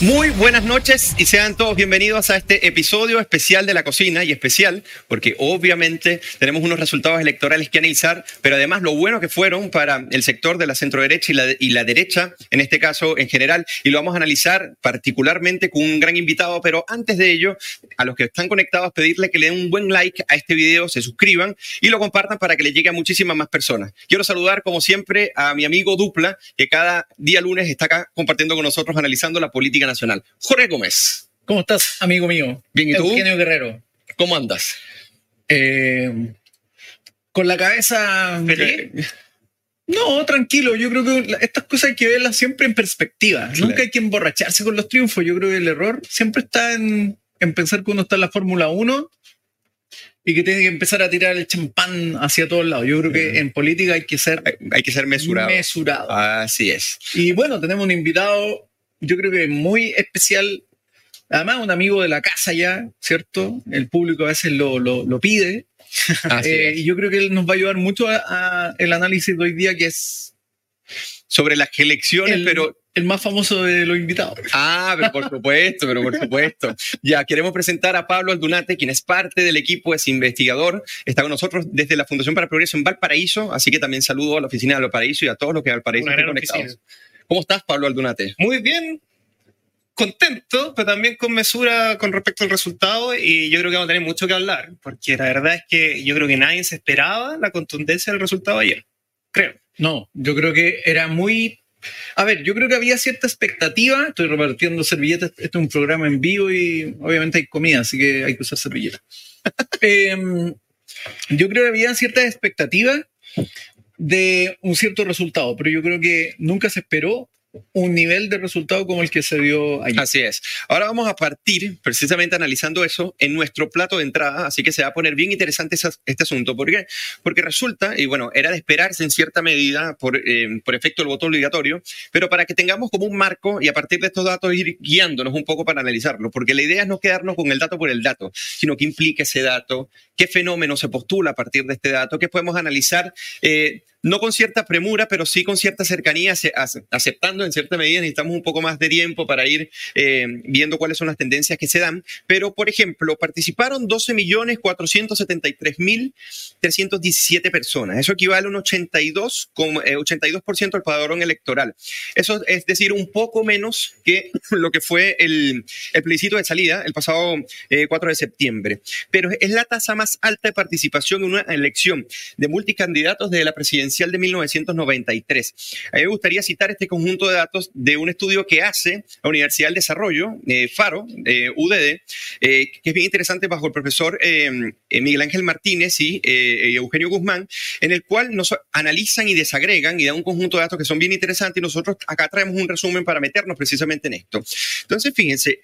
Muy buenas noches y sean todos bienvenidos a este episodio especial de la cocina y especial porque obviamente tenemos unos resultados electorales que analizar, pero además lo bueno que fueron para el sector de la centro derecha y la, y la derecha, en este caso en general, y lo vamos a analizar particularmente con un gran invitado, pero antes de ello, a los que están conectados, pedirle que le den un buen like a este video, se suscriban y lo compartan para que le llegue a muchísimas más personas. Quiero saludar como siempre a mi amigo Dupla, que cada día lunes está acá compartiendo con nosotros, analizando la política nacional. Jorge Gómez. ¿Cómo estás, amigo mío? Bien, ¿y tú? Eugenio Guerrero. ¿Cómo andas? Eh, con la cabeza... ¿Feliz? No, tranquilo. Yo creo que estas cosas hay que verlas siempre en perspectiva. Claro. Nunca hay que emborracharse con los triunfos. Yo creo que el error siempre está en, en pensar que uno está en la Fórmula 1 y que tiene que empezar a tirar el champán hacia todos lados. Yo creo que en política hay que ser Hay, hay que ser mesurado. mesurado. Así es. Y bueno, tenemos un invitado, yo creo que muy especial. Además, un amigo de la casa ya, ¿cierto? El público a veces lo, lo, lo pide. Eh, y yo creo que él nos va a ayudar mucho a, a el análisis de hoy día, que es Sobre las elecciones, el, pero el más famoso de los invitados. Ah, pero por supuesto, pero por supuesto. Ya, queremos presentar a Pablo Aldunate, quien es parte del equipo, es investigador, está con nosotros desde la Fundación para el Progreso en Valparaíso, así que también saludo a la oficina de Valparaíso y a todos los que de Valparaíso Una gran conectados. oficina. ¿Cómo estás, Pablo Aldunate? Muy bien, contento, pero también con mesura con respecto al resultado y yo creo que vamos a tener mucho que hablar, porque la verdad es que yo creo que nadie se esperaba la contundencia del resultado ayer, creo. No, yo creo que era muy... A ver, yo creo que había cierta expectativa. Estoy repartiendo servilletas. Este es un programa en vivo y obviamente hay comida, así que hay que usar servilletas. Em, yo creo que había cierta expectativa de un cierto resultado, pero yo creo que nunca se esperó un nivel de resultado como el que se dio ayer. Así es. Ahora vamos a partir precisamente analizando eso en nuestro plato de entrada, así que se va a poner bien interesante esa- este asunto. ¿Por qué? Porque resulta, y bueno, era de esperarse en cierta medida por, eh, por efecto del voto obligatorio, pero para que tengamos como un marco y a partir de estos datos ir guiándonos un poco para analizarlo, porque la idea es no quedarnos con el dato por el dato, sino que implica ese dato, qué fenómeno se postula a partir de este dato, qué podemos analizar. eh, no con cierta premura, pero sí con cierta cercanía, ace- ace- aceptando en cierta medida necesitamos un poco más de tiempo para ir eh, viendo cuáles son las tendencias que se dan. Pero, por ejemplo, participaron 12.473.317 personas. Eso equivale a un 82, como, eh, 82% del padrón electoral. Eso es decir, un poco menos que lo que fue el, el plebiscito de salida el pasado eh, 4 de septiembre. Pero es la tasa más alta de participación en una elección de multicandidatos desde la de 1993. A mí me gustaría citar este conjunto de datos de un estudio que hace la Universidad del Desarrollo, eh, FARO, eh, UDD, eh, que es bien interesante bajo el profesor eh, Miguel Ángel Martínez y Eugenio Guzmán, en el cual nos analizan y desagregan y dan un conjunto de datos que son bien interesantes y nosotros acá traemos un resumen para meternos precisamente en esto. Entonces, fíjense,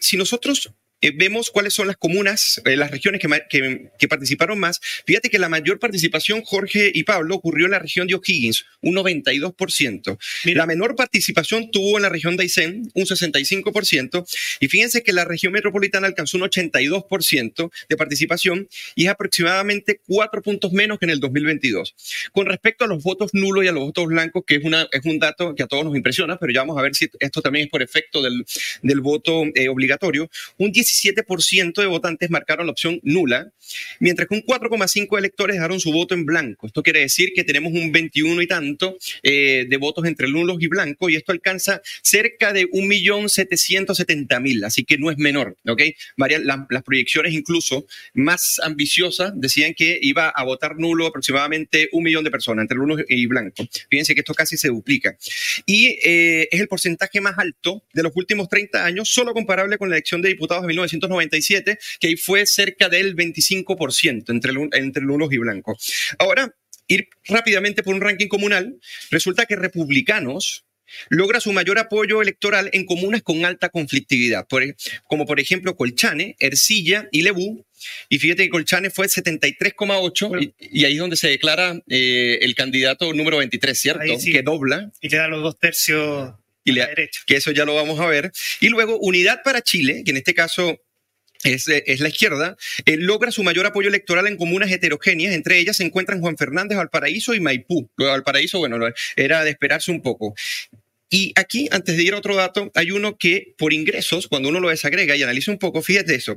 si nosotros eh, vemos cuáles son las comunas, eh, las regiones que, ma- que- que participaron más. Fíjate que la mayor participación, Jorge y Pablo, ocurrió en la región de O'Higgins, un 92%. Mira. La menor participación tuvo en la región de Aysén, un 65%. Y fíjense que la región metropolitana alcanzó un 82% de participación y es aproximadamente cuatro puntos menos que en el 2022. Con respecto a los votos nulos y a los votos blancos, que es, una, es un dato que a todos nos impresiona, pero ya vamos a ver si esto también es por efecto del, del voto eh, obligatorio, un 17% de votantes marcaron la opción nula, mientras que un 4,5% de electores dejaron su voto en blanco. Esto quiere decir que tenemos un 21 y tanto eh, de votos entre nulos y blancos, y esto alcanza cerca de 1.770.000, así que no es menor, ¿ok? Varias, la- las proyecciones incluso más ambiciosas decían que iba a votar nulo aproximadamente un millón de personas, entre nulos y blancos. Fíjense que esto casi se duplica. Y eh, es el porcentaje más alto de los últimos 30 años, solo comparable con la elección de diputados de 1997, que ahí fue cerca del 25% entre, entre nulos y blancos. Ahora, ir rápidamente por un ranking comunal, resulta que republicanos logra su mayor apoyo electoral en comunas con alta conflictividad, por como por ejemplo Colchane, Ercilla y Lebú. Y fíjate que Colchane fue 73,8 Bueno. y, y ahí es donde se declara eh, el candidato número 23, ¿cierto? Sí. Que dobla Y queda los dos tercios y le, derecha. que eso ya lo vamos a ver. Y luego Unidad para Chile, que en este caso es, es la izquierda, eh, logra su mayor apoyo electoral en comunas heterogéneas. Entre ellas se encuentran Juan Fernández, Valparaíso y Maipú. Valparaíso, bueno, era de esperarse un poco. Y aquí, antes de ir a otro dato, hay uno que por ingresos, cuando uno lo desagrega y analiza un poco, fíjate eso.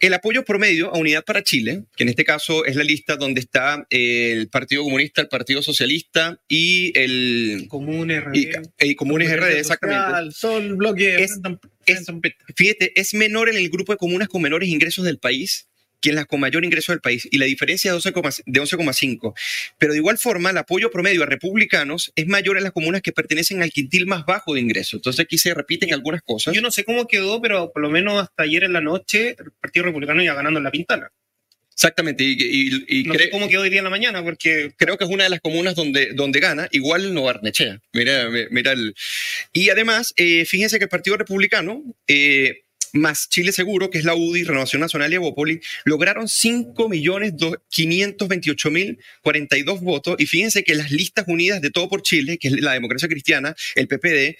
El apoyo promedio a Unidad para Chile, que en este caso es la lista donde está el Partido Comunista, el Partido Socialista y el... Comunes, y, y Comunes RD, exactamente. Todo el bloque. Es- es- Fíjate, es menor en el grupo de comunas con menores ingresos del país que en las con mayor ingreso del país, y la diferencia es 12,5 de 11,5. Pero de igual forma, el apoyo promedio a republicanos es mayor en las comunas que pertenecen al quintil más bajo de ingreso. Entonces aquí se repiten algunas cosas. Yo no sé cómo quedó, pero por lo menos hasta ayer en la noche el Partido Republicano iba ganando en la pintana. Exactamente, y, y- y No sé cómo quedó hoy día en la mañana, porque creo que es una de las comunas donde, donde gana, igual no Barnechea. Mira, mi- mira el... Y además, eh, fíjense que el Partido Republicano, eh, más Chile Seguro, que es la UDI, Renovación Nacional y Evópoli, lograron 5.528.042 votos. Y fíjense que las listas unidas de Todo por Chile, que es la democracia cristiana, el PPD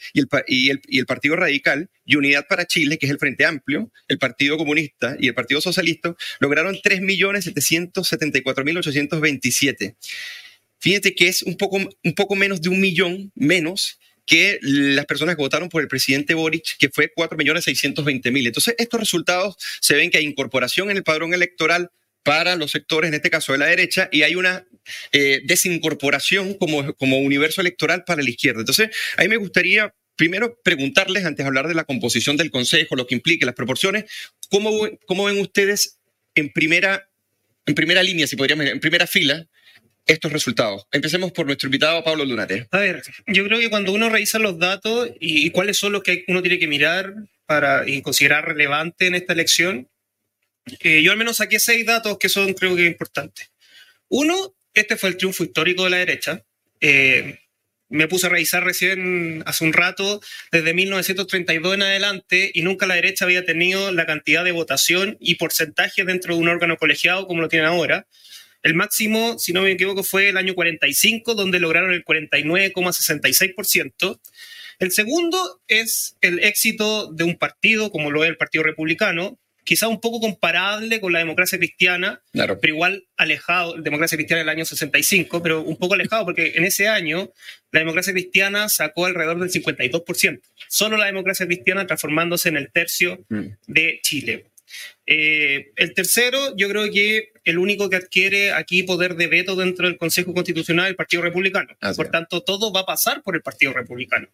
y el, Partido Radical, y Unidad para Chile, que es el Frente Amplio, el Partido Comunista y el Partido Socialista, lograron 3.774.827. Fíjate que es un poco, un poco menos de un millón menos que las personas que votaron por el presidente Boric, que fue 4.620.000. Entonces, estos resultados se ven que hay incorporación en el padrón electoral para los sectores, en este caso de la derecha, y hay una eh, desincorporación como, como universo electoral para la izquierda. Entonces, a mí me gustaría primero preguntarles, antes de hablar de la composición del Consejo, lo que implica, las proporciones, ¿cómo, cómo ven ustedes en primera, en primera línea, si podríamos, en primera fila, estos resultados? Empecemos por nuestro invitado Pablo Lunate. A ver, yo creo que cuando uno revisa los datos y, y cuáles son los que uno tiene que mirar para y considerar relevante en esta elección, eh, yo al menos saqué seis datos que son creo que importantes. Uno, este fue el triunfo histórico de la derecha. Eh, me puse a revisar recién hace un rato, desde 1932 en adelante, y nunca la derecha había tenido la cantidad de votación y porcentaje dentro de un órgano colegiado como lo tienen ahora. El máximo, si no me equivoco, fue el año 45, donde lograron el 49,66%. El segundo es el éxito de un partido, como lo es el Partido Republicano, quizá un poco comparable con la democracia cristiana, Claro. pero igual alejado, democracia cristiana del año 65, pero un poco alejado porque en ese año la democracia cristiana sacó alrededor del 52%. Solo la democracia cristiana transformándose en el tercio Mm. de Chile. Eh, el tercero, yo creo que el único que adquiere aquí poder de veto dentro del Consejo Constitucional es el Partido Republicano. Así por es. tanto, todo va a pasar por el Partido Republicano.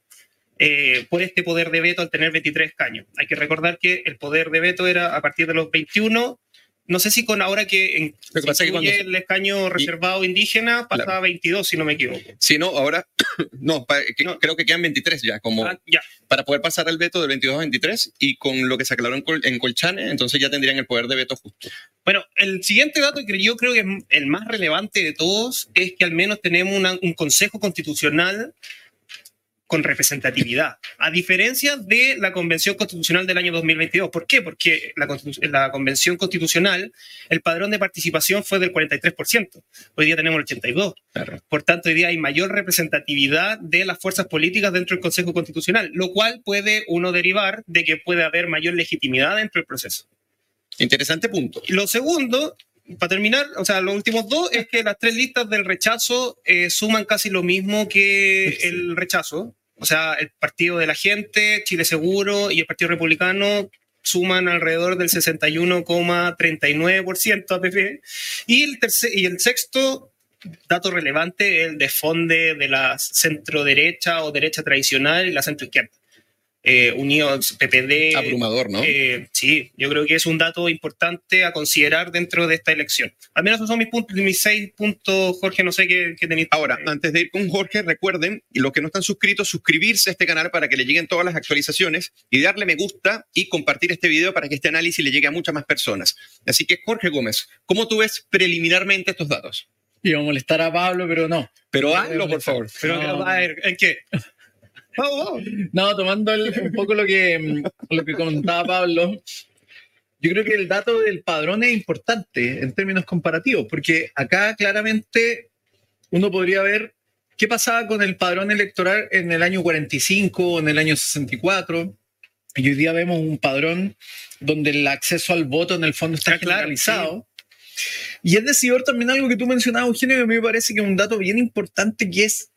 eh, por este poder de veto al tener 23 escaños. Hay que recordar que el poder de veto era a partir de los 21. No sé si con ahora que, en, Lo que pasa es que incluye cuando- el escaño reservado indígena pasaba Claro. a 22, si no me equivoco. Si no, ahora, no, pa- que- No. creo que quedan 23 ya, como Ah, ya. para poder pasar el veto del 22 a 23 y con lo que se aclaró en, Col- en Colchane, entonces ya tendrían el poder de veto justo. Bueno, el siguiente dato que yo creo que es el más relevante de todos es que al menos tenemos una- un Consejo Constitucional con representatividad, a diferencia de la Convención Constitucional del año 2022. ¿Por qué? Porque la, la Convención Constitucional, el padrón de participación fue del 43%. Hoy día tenemos el 82%. Claro. Por tanto, hoy día hay mayor representatividad de las fuerzas políticas dentro del Consejo Constitucional, lo cual puede uno derivar de que puede haber mayor legitimidad dentro del proceso. Interesante punto. Lo segundo, para terminar, o sea, los últimos dos, es que las tres listas del rechazo eh, suman casi lo mismo que el rechazo. O sea, el Partido de la Gente, Chile Seguro y el Partido Republicano suman alrededor del 61,39% APP. Y el, tercer, y el sexto dato relevante, el desfonde de la centro derecha o derecha tradicional y la centro izquierda. Eh, unidos PPD, Abrumador, ¿no? eh, sí, yo creo que es un dato importante a considerar dentro de esta elección. Al menos esos son mis, puntos, mis seis puntos, Jorge, no sé qué, qué tenéis. Ahora, antes de ir con Jorge, recuerden, y los que no están suscritos, suscribirse a este canal para que le lleguen todas las actualizaciones y darle me gusta y compartir este video para que este análisis le llegue a muchas más personas. Así que, Jorge Gómez, ¿cómo tú ves preliminarmente estos datos? Iba a molestar a Pablo, pero no. Pero hazlo, por favor. Pero, No. a ver, ¿en qué? No, tomando el- un poco lo que, mm, lo que comentaba Pablo, yo creo que el dato del padrón es importante en términos comparativos, porque acá claramente uno podría ver qué pasaba con el padrón electoral en el año 45 o en el año 64. Y hoy día vemos un padrón donde el acceso al voto en el fondo está Ah, claro, generalizado. Y es decidor también algo que tú mencionabas, Eugenio, que a mí me parece que es un dato bien importante, que es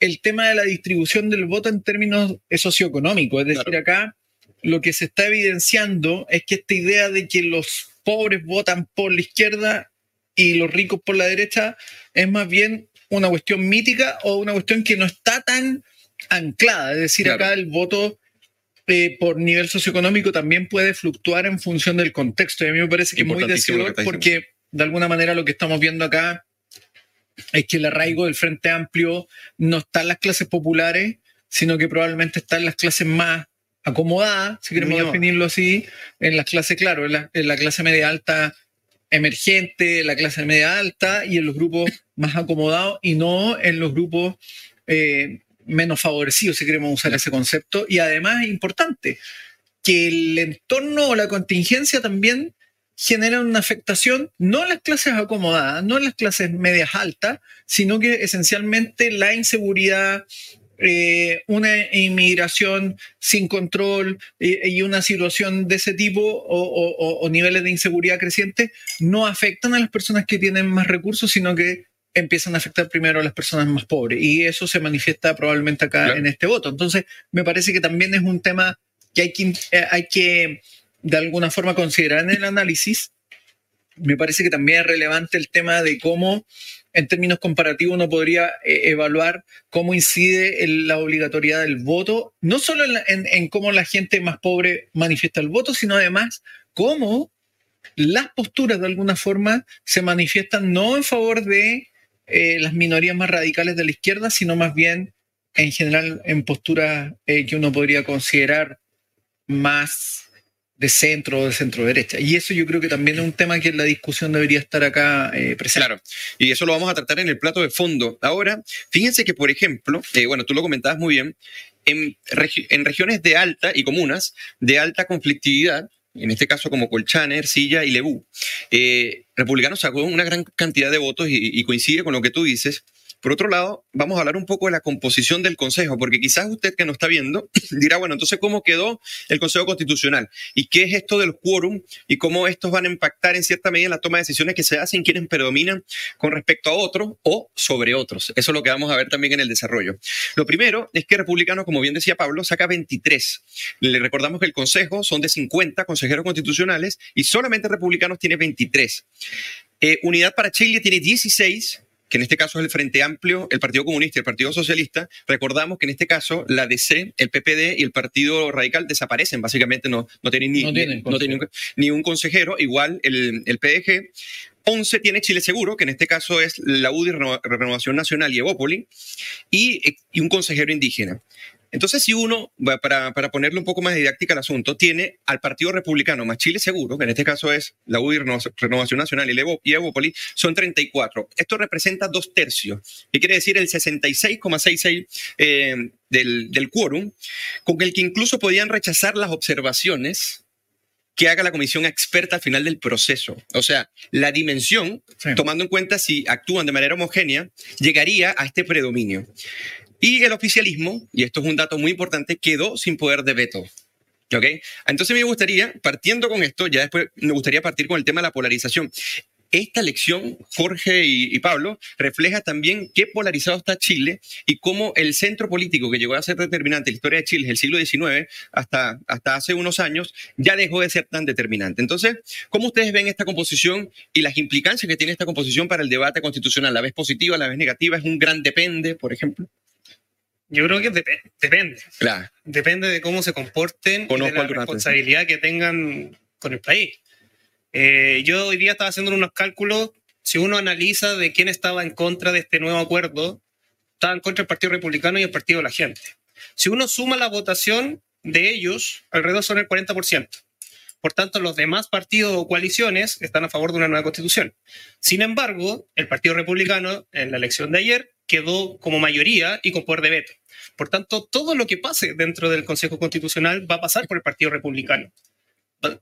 el tema de la distribución del voto en términos socioeconómicos. Es decir, acá lo que se está evidenciando es que esta idea de que los pobres votan por la izquierda y los ricos por la derecha es más bien una cuestión mítica o una cuestión que no está tan anclada. Es decir, acá el voto eh, por nivel socioeconómico también puede fluctuar en función del contexto. Y a mí me parece que es muy decidor porque de alguna manera lo que estamos viendo acá es que el arraigo del Frente Amplio no está en las clases populares, sino que probablemente está en las clases más acomodadas, si queremos definirlo así, en las clases, claro, en la, clase media alta emergente, la clase media alta y en los grupos más acomodados y no en los grupos eh, menos favorecidos, si queremos usar ese concepto. Y además es importante que el entorno o la contingencia también genera una afectación no en las clases acomodadas, no en las clases medias altas, sino que esencialmente la inseguridad, eh, una inmigración sin control eh, y una situación de ese tipo o, o, niveles de inseguridad crecientes no afectan a las personas que tienen más recursos, sino que empiezan a afectar primero a las personas más pobres. Y eso se manifiesta probablemente acá en este voto. Entonces, me parece que también es un tema que hay que, eh, hay que de alguna forma considerar en el análisis. Me parece que también es relevante el tema de cómo, en términos comparativos, uno podría eh, evaluar cómo incide la obligatoriedad del voto, no solo en, en cómo la gente más pobre manifiesta el voto, sino además cómo las posturas de alguna forma se manifiestan no en favor de eh, las minorías más radicales de la izquierda, sino más bien en general en posturas eh, que uno podría considerar más de centro o de centro derecha. Y eso yo creo que también es un tema que la discusión debería estar acá eh, presente. Claro, y eso lo vamos a tratar en el plato de fondo. Ahora, fíjense que, por ejemplo, bueno, tú lo comentabas muy bien, en, en regiones de alta y comunas de alta conflictividad, en este caso como Colchane, Ercilla y Lebú. Eh, Republicanos sacó una gran cantidad de votos y, coincide con lo que tú dices, por otro lado, vamos a hablar un poco de la composición del Consejo, porque quizás usted que nos está viendo dirá, bueno, entonces, ¿cómo quedó el Consejo Constitucional? ¿Y qué es esto del quórum? ¿Y cómo estos van a impactar en cierta medida en la toma de decisiones que se hacen, quienes predominan con respecto a otros o sobre otros? Eso es lo que vamos a ver también en el desarrollo. Lo primero es que Republicano, como bien decía Pablo, saca 23. Le recordamos que el Consejo son de 50 consejeros constitucionales y solamente Republicanos tiene 23. Eh, Unidad para Chile tiene 16 que en este caso es el Frente Amplio, el Partido Comunista y el Partido Socialista, recordamos que en este caso la DC, el PPD y el Partido Radical desaparecen, básicamente no, no tienen, ni, ni, un, consejero, igual el, el PDG. 11 tiene Chile Seguro, que en este caso es la UDI Renovación Nacional y Evópoli, y, y un consejero indígena. Entonces, si uno, para, para, ponerle un poco más didáctica al asunto, tiene al Partido Republicano más Chile Seguro, que en este caso es la UDI Renovación Nacional y Evopoli, son 34. Esto representa dos tercios, que quiere decir el 66,66 eh, del, del quórum, con el que incluso podían rechazar las observaciones que haga la comisión experta al final del proceso. O sea, la dimensión, tomando en cuenta si actúan de manera homogénea, llegaría a este predominio. Y el oficialismo, y esto es un dato muy importante, quedó sin poder de veto. ¿Ok? Entonces me gustaría, partiendo con esto, ya después me gustaría partir con el tema de la polarización. Esta elección, Jorge y, Pablo, refleja también qué polarizado está Chile y cómo el centro político que llegó a ser determinante en la historia de Chile desde el siglo XIX hasta, hasta hace unos años ya dejó de ser tan determinante. Entonces, ¿cómo ustedes ven esta composición y las implicancias que tiene esta composición para el debate constitucional? ¿La vez positiva, la vez negativa? ¿Es un gran depende, por ejemplo? Yo creo que depende. Claro. Depende de cómo se comporten y de la responsabilidad que tengan con el país. Eh, yo hoy día estaba haciendo unos cálculos. Si uno analiza de quién estaba en contra de este nuevo acuerdo, estaba en contra del Partido Republicano y el Partido de la Gente. Si uno suma la votación de ellos, alrededor son el 40%. Por tanto, los demás partidos o coaliciones están a favor de una nueva constitución. Sin embargo, el Partido Republicano, en la elección de ayer, quedó como mayoría y con poder de veto. Por tanto, todo lo que pase dentro del Consejo Constitucional va a pasar por el Partido Republicano.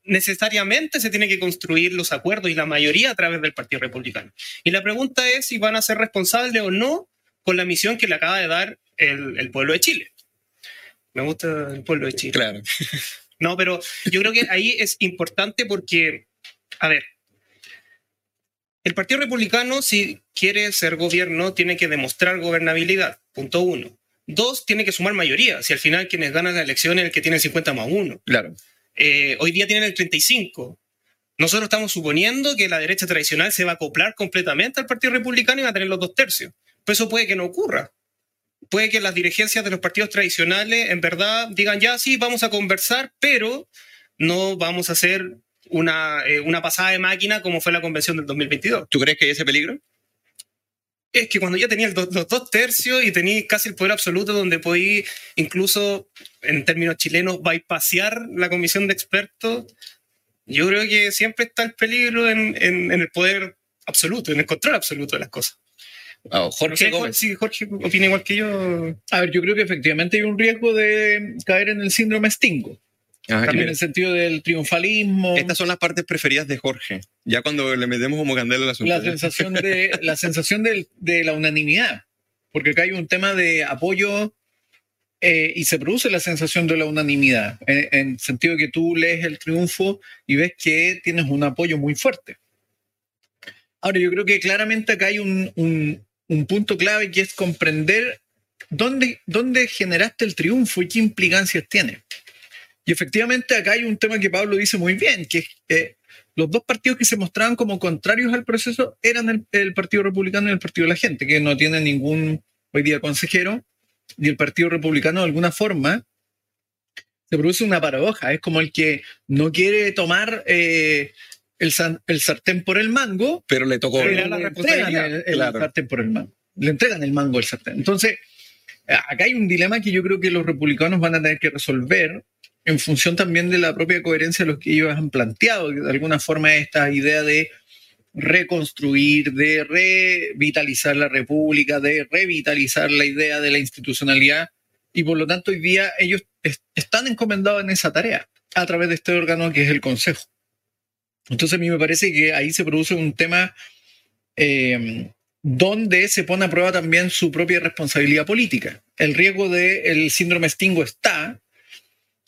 Necesariamente se tiene que construir los acuerdos y la mayoría a través del Partido Republicano. Y la pregunta es si van a ser responsables o no con la misión que le acaba de dar el, pueblo de Chile. Me gusta el pueblo de Chile. Claro. No, pero yo creo que ahí es importante porque, a ver, el Partido Republicano, si quiere ser gobierno, tiene que demostrar gobernabilidad. Punto uno. Dos, tiene que sumar mayoría. Si al final quienes ganan la elección es el que tiene el 50 más uno. Claro. Eh, hoy día tienen el 35. Nosotros estamos suponiendo que la derecha tradicional se va a acoplar completamente al Partido Republicano y va a tener los dos tercios. Pues eso puede que no ocurra. Puede que las dirigencias de los partidos tradicionales en verdad digan ya sí, vamos a conversar, pero no vamos a hacer una, eh, una pasada de máquina como fue la convención del 2022. ¿Tú crees que hay ese peligro? Es que cuando ya tenías los dos tercios y tenías casi el poder absoluto donde podías incluso, en términos chilenos, bypasear la comisión de expertos, yo creo que siempre está el peligro en, en, el poder absoluto, en el control absoluto de las cosas. Oh, Jorge, sí, Jorge opina igual que yo. A ver, yo creo que efectivamente hay un riesgo de caer en el síndrome Stingo. También en el sentido del triunfalismo. Estas son las partes preferidas de Jorge, ya cuando le metemos como candela al asunto. La sensación, de, la sensación de, de la unanimidad, porque acá hay un tema de apoyo eh, y se produce la sensación de la unanimidad, en, el sentido de que tú lees el triunfo y ves que tienes un apoyo muy fuerte. Ahora, yo creo que claramente acá hay un, un, punto clave que es comprender dónde, dónde generaste el triunfo y qué implicancias tiene. Y efectivamente acá hay un tema que Pablo dice muy bien, que eh, los dos partidos que se mostraban como contrarios al proceso eran el, Partido Republicano y el Partido de la Gente, que no tienen ningún hoy día consejero, y el Partido Republicano de alguna forma se produce una paradoja. Es como el que no quiere tomar eh, el, el, sartén por el mango, pero le tocó le, entregan el, sartén por el mango. Le entregan el mango al sartén. Entonces, acá hay un dilema que yo creo que los republicanos van a tener que resolver en función también de la propia coherencia de los que ellos han planteado, de alguna forma esta idea de reconstruir, de revitalizar la república, de revitalizar la idea de la institucionalidad. Y por lo tanto hoy día ellos están encomendados en esa tarea a través de este órgano que es el Consejo. Entonces a mí me parece que ahí se produce un tema eh, donde se pone a prueba también su propia responsabilidad política. El riesgo del síndrome Stingo está,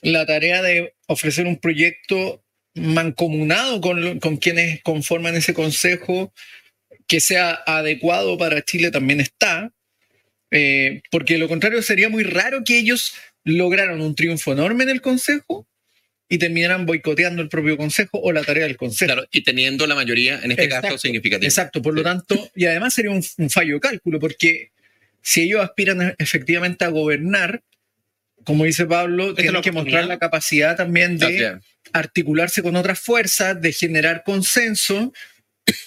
la tarea de ofrecer un proyecto mancomunado con, con quienes conforman ese consejo que sea adecuado para Chile también está, eh, porque lo contrario sería muy raro que ellos lograran un triunfo enorme en el Consejo y terminaran boicoteando el propio Consejo o la tarea del Consejo. Claro, y teniendo la mayoría, en este caso, significativa. Exacto, por lo tanto, y además sería un, un, fallo de cálculo, porque si ellos aspiran efectivamente a gobernar, como dice Pablo, tienen que mostrar la capacidad también de articularse con otras fuerzas, de generar consenso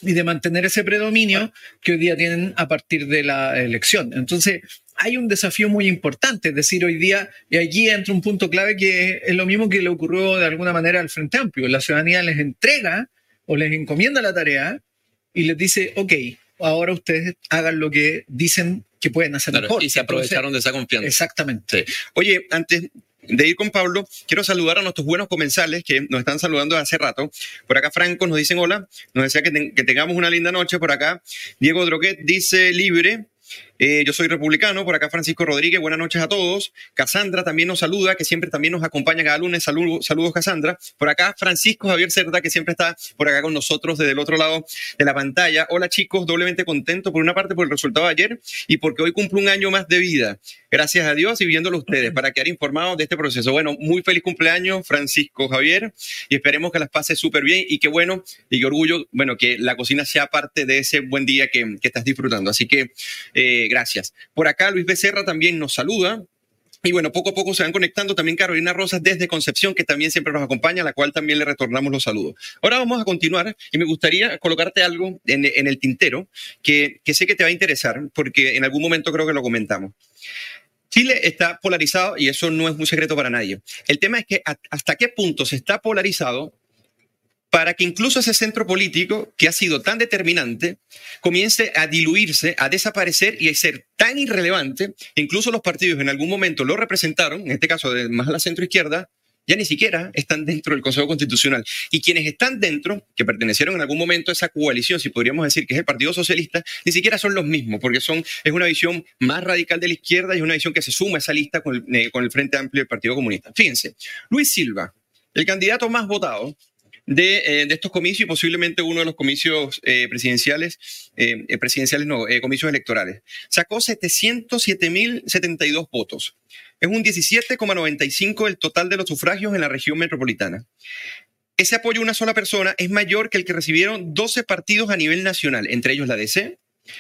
y de mantener ese predominio que hoy día tienen a partir de la elección. Entonces, hay un desafío muy importante, es decir, hoy día, y allí entra un punto clave que es lo mismo que le ocurrió de alguna manera al Frente Amplio. La ciudadanía les entrega o les encomienda la tarea y les dice, ok, ahora ustedes hagan lo que dicen que pueden hacer mejor. Y se aprovecharon de esa confianza. Exactamente. Oye, antes de ir con Pablo, quiero saludar a nuestros buenos comensales que nos están saludando hace rato. Por acá Franco nos dicen hola, nos desea que, que tengamos una linda noche. Por acá Diego Droguet dice libre. Eh, yo soy republicano, por acá Francisco Rodríguez, buenas noches a todos. Casandra también nos saluda, que siempre también nos acompaña cada lunes. Saludos, saludos Casandra. Por acá Francisco Javier Cerda, que siempre está por acá con nosotros desde el otro lado de la pantalla. Hola chicos, doblemente contento por una parte por el resultado de ayer y porque hoy cumplo un año más de vida. Gracias a Dios y viéndolo ustedes para quedar informados de este proceso. Bueno, muy feliz cumpleaños Francisco Javier y esperemos que las pase súper bien y qué bueno y qué orgullo, bueno, que la cocina sea parte de ese buen día que, que estás disfrutando. Así que... Eh, gracias. Por acá Luis Becerra también nos saluda. Y bueno, poco a poco se van conectando también Carolina Rosas desde Concepción, que también siempre nos acompaña, a la cual también le retornamos los saludos. Ahora vamos a continuar y me gustaría colocarte algo en, el tintero que, sé que te va a interesar, porque en algún momento creo que lo comentamos. Chile está polarizado y eso no es un secreto para nadie. El tema es que hasta qué punto se está polarizado para que incluso ese centro político que ha sido tan determinante comience a diluirse, a desaparecer y a ser tan irrelevante, incluso los partidos en algún momento lo representaron, en este caso de más la centro izquierda, ya ni siquiera están dentro del Consejo Constitucional. Y quienes están dentro, que pertenecieron en algún momento a esa coalición, si podríamos decir que es el Partido Socialista, ni siquiera son los mismos, porque son, es una visión más radical de la izquierda y es una visión que se suma a esa lista con el, eh, con el Frente Amplio del Partido Comunista. Fíjense, Luis Silva, el candidato más votado, de, de, estos comicios y posiblemente uno de los comicios presidenciales, presidenciales no, comicios electorales. Sacó 707.072 votos. Es un 17,95 el total de los sufragios en la región metropolitana. Ese apoyo a una sola persona es mayor que el que recibieron 12 partidos a nivel nacional, entre ellos la DC,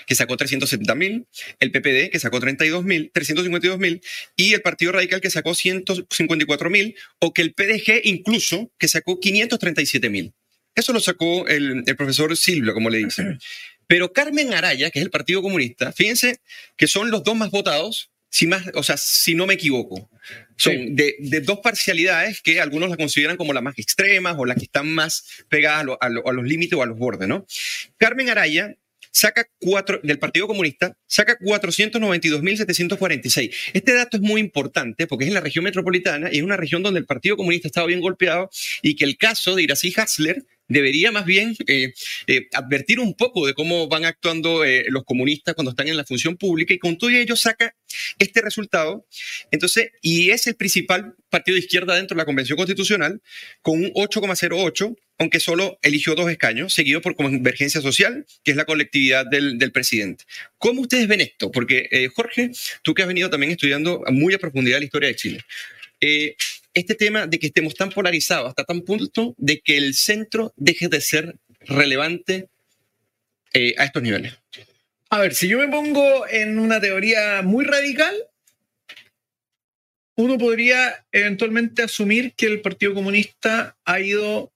que sacó 370.000, el PPD, que sacó 32.000, 352.000, y el Partido Radical, que sacó 154.000, o que el PDG incluso, que sacó 537.000. Eso lo sacó el, el profesor Silvio, como le dicen. Pero Carmen Araya, que es el Partido Comunista, fíjense que son los dos más votados si más, o sea, si no me equivoco, son de, dos parcialidades que algunos las consideran como las más extremas o las que están más pegadas a, los límites o a los bordes, ¿no? Carmen Araya saca cuatro, del Partido Comunista, saca 492.746. Este dato es muy importante porque es en la región metropolitana y es una región donde el Partido Comunista estaba bien golpeado y que el caso de Iracy Hassler debería más bien eh, eh, advertir un poco de cómo van actuando eh, los comunistas cuando están en la función pública y con todo ello saca este resultado. Entonces, y es el principal partido de izquierda dentro de la Convención Constitucional con un 8,08 aunque solo eligió dos escaños, seguido por Convergencia Social, que es la colectividad del, presidente. ¿Cómo ustedes ven esto? Porque, Jorge, tú que has venido también estudiando muy a profundidad la historia de Chile este tema de que estemos tan polarizados hasta tan punto de que el centro deje de ser relevante eh, a estos niveles. A ver, si yo me pongo en una teoría muy radical, uno podría eventualmente asumir que el Partido Comunista ha ido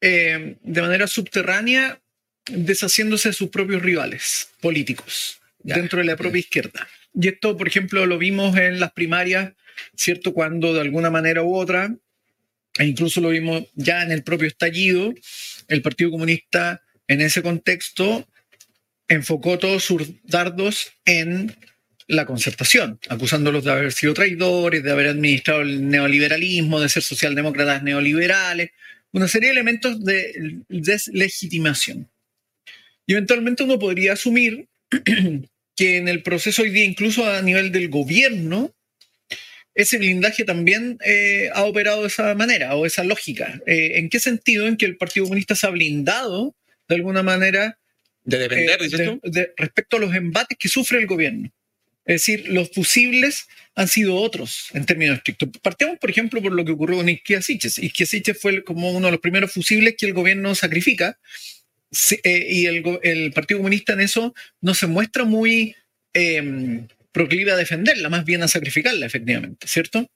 eh, de manera subterránea deshaciéndose de sus propios rivales políticos dentro de la propia izquierda. Y esto, por ejemplo, lo vimos en las primarias ¿cierto? Cuando de alguna manera u otra, e incluso lo vimos ya en el propio estallido, el Partido Comunista en ese contexto enfocó todos sus dardos en la concertación, acusándolos de haber sido traidores, de haber administrado el neoliberalismo, de ser socialdemócratas neoliberales, una serie de elementos de deslegitimación. Y eventualmente uno podría asumir que en el proceso hoy día, incluso a nivel del gobierno, ese blindaje también eh, ha operado de esa manera o esa lógica. Eh, ¿En qué sentido? En que el Partido Comunista se ha blindado de alguna manera de defender, eh, respecto a los embates que sufre el gobierno. Es decir, los fusibles han sido otros en términos estrictos. Partamos, por ejemplo, por lo que ocurrió con Isquiasiches. Isquiasiches fue como uno de los primeros fusibles que el gobierno sacrifica y el, el, Partido Comunista en eso no se muestra muy em, proclive a defenderla, más bien a sacrificarla, efectivamente, ¿cierto?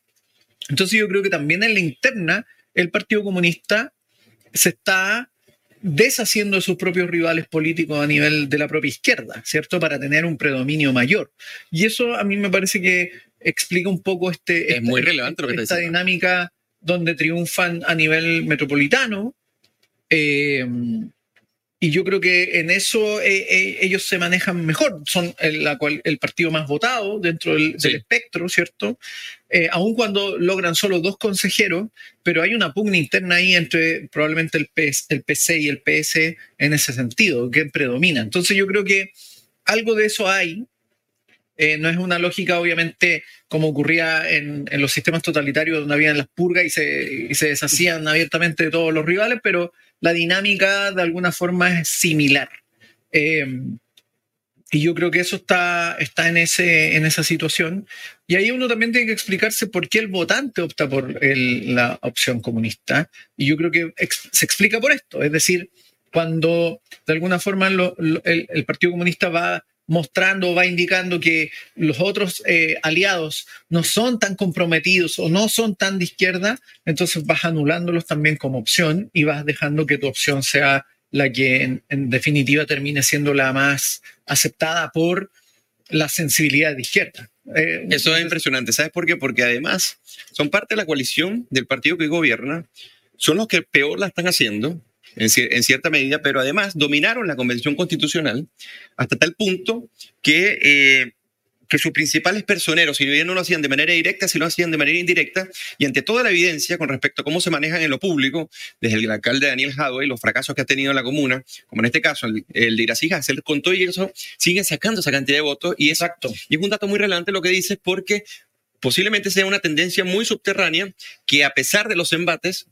Entonces yo creo que también en la interna el Partido Comunista se está deshaciendo de sus propios rivales políticos a nivel de la propia izquierda, ¿cierto? Para tener un predominio mayor. Y eso a mí me parece que explica un poco este, es esta, muy relevante lo que esta dinámica donde triunfan a nivel metropolitano. Eh, y yo creo que en eso eh, eh, ellos se manejan mejor. Son el, el partido más votado dentro del, espectro, ¿cierto? Eh, aun cuando logran solo dos consejeros, pero hay una pugna interna ahí entre probablemente el, PC y el PS en ese sentido, que predomina. Entonces yo creo que algo de eso hay. no es una lógica, obviamente, como ocurría en, los sistemas totalitarios donde habían las purgas y se, y se deshacían abiertamente de todos los rivales, pero la dinámica de alguna forma es similar. Eh, y yo creo que eso está, está en, ese, en esa situación. Y ahí uno también tiene que explicarse por qué el votante opta por la opción comunista. Y yo creo que se explica por esto. Es decir, cuando de alguna forma el, Partido Comunista va mostrando va indicando que los otros eh, aliados no son tan comprometidos o no son tan de izquierda, entonces vas anulándolos también como opción y vas dejando que tu opción sea la que en, definitiva termine siendo la más aceptada por la sensibilidad de izquierda. Eh, Eso es impresionante. ¿Sabes por qué? Porque además son parte de la coalición del partido que gobierna, son los que peor la están haciendo, en, cierta medida, pero además dominaron la Convención Constitucional hasta tal punto que, eh, que sus principales personeros, si bien no lo hacían de manera directa, si lo hacían de manera indirecta, y ante toda la evidencia con respecto a cómo se manejan en lo público, desde el alcalde Daniel Jadwe, los fracasos que ha tenido en la comuna, como en este caso el, de Iracy Hassel, con todo y eso siguen sacando esa cantidad de votos, y, Exacto. y es un dato muy relevante lo que dices, porque posiblemente sea una tendencia muy subterránea que a pesar de los embates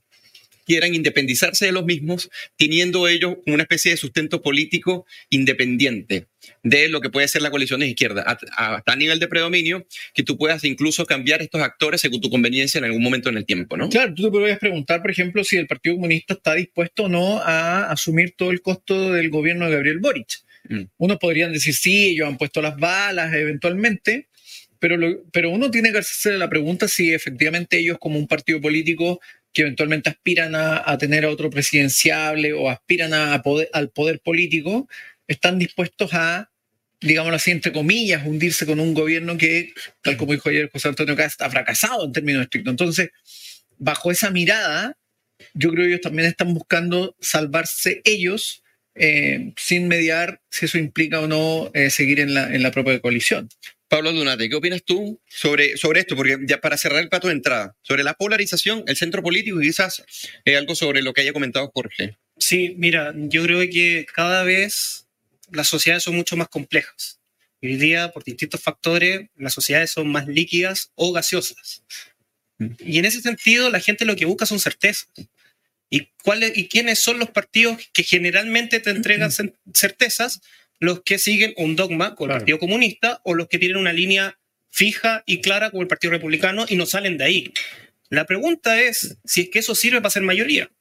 quieran independizarse de los mismos, teniendo ellos una especie de sustento político independiente de lo que puede ser la coalición de izquierda, hasta a nivel de predominio, que tú puedas incluso cambiar estos actores según tu conveniencia en algún momento en el tiempo, ¿no? Claro, tú te podrías preguntar, por ejemplo, si el Partido Comunista está dispuesto o no a asumir todo el costo del gobierno de Gabriel Boric. Mm. Unos podrían decir, sí, ellos han puesto las balas eventualmente, pero, pero uno tiene que hacerse la pregunta si efectivamente ellos como un partido político que eventualmente aspiran a, tener a otro presidenciable o aspiran al poder político, están dispuestos a, digámoslo así, entre comillas, hundirse con un gobierno que, tal como dijo ayer José Antonio Cast, ha fracasado en términos estrictos. Entonces, bajo esa mirada, yo creo que ellos también están buscando salvarse ellos eh, sin mediar si eso implica o no eh, seguir en la propia coalición. Pablo Dunate, ¿qué opinas tú sobre, sobre esto? Porque ya para cerrar el plato de entrada, sobre la polarización, el centro político y quizás eh, algo sobre lo que haya comentado Jorge. Sí, mira, yo creo que cada vez las sociedades son mucho más complejas. Hoy día, por distintos factores, las sociedades son más líquidas o gaseosas. Mm. Y en ese sentido, la gente lo que busca son certezas. ¿Y, cuáles, ¿Y quiénes son los partidos que generalmente te entregan certezas? Los que siguen un dogma con el Partido Comunista o los que tienen una línea fija y clara con el Partido Republicano y no salen de ahí. La pregunta es si es que eso sirve para ser mayoría.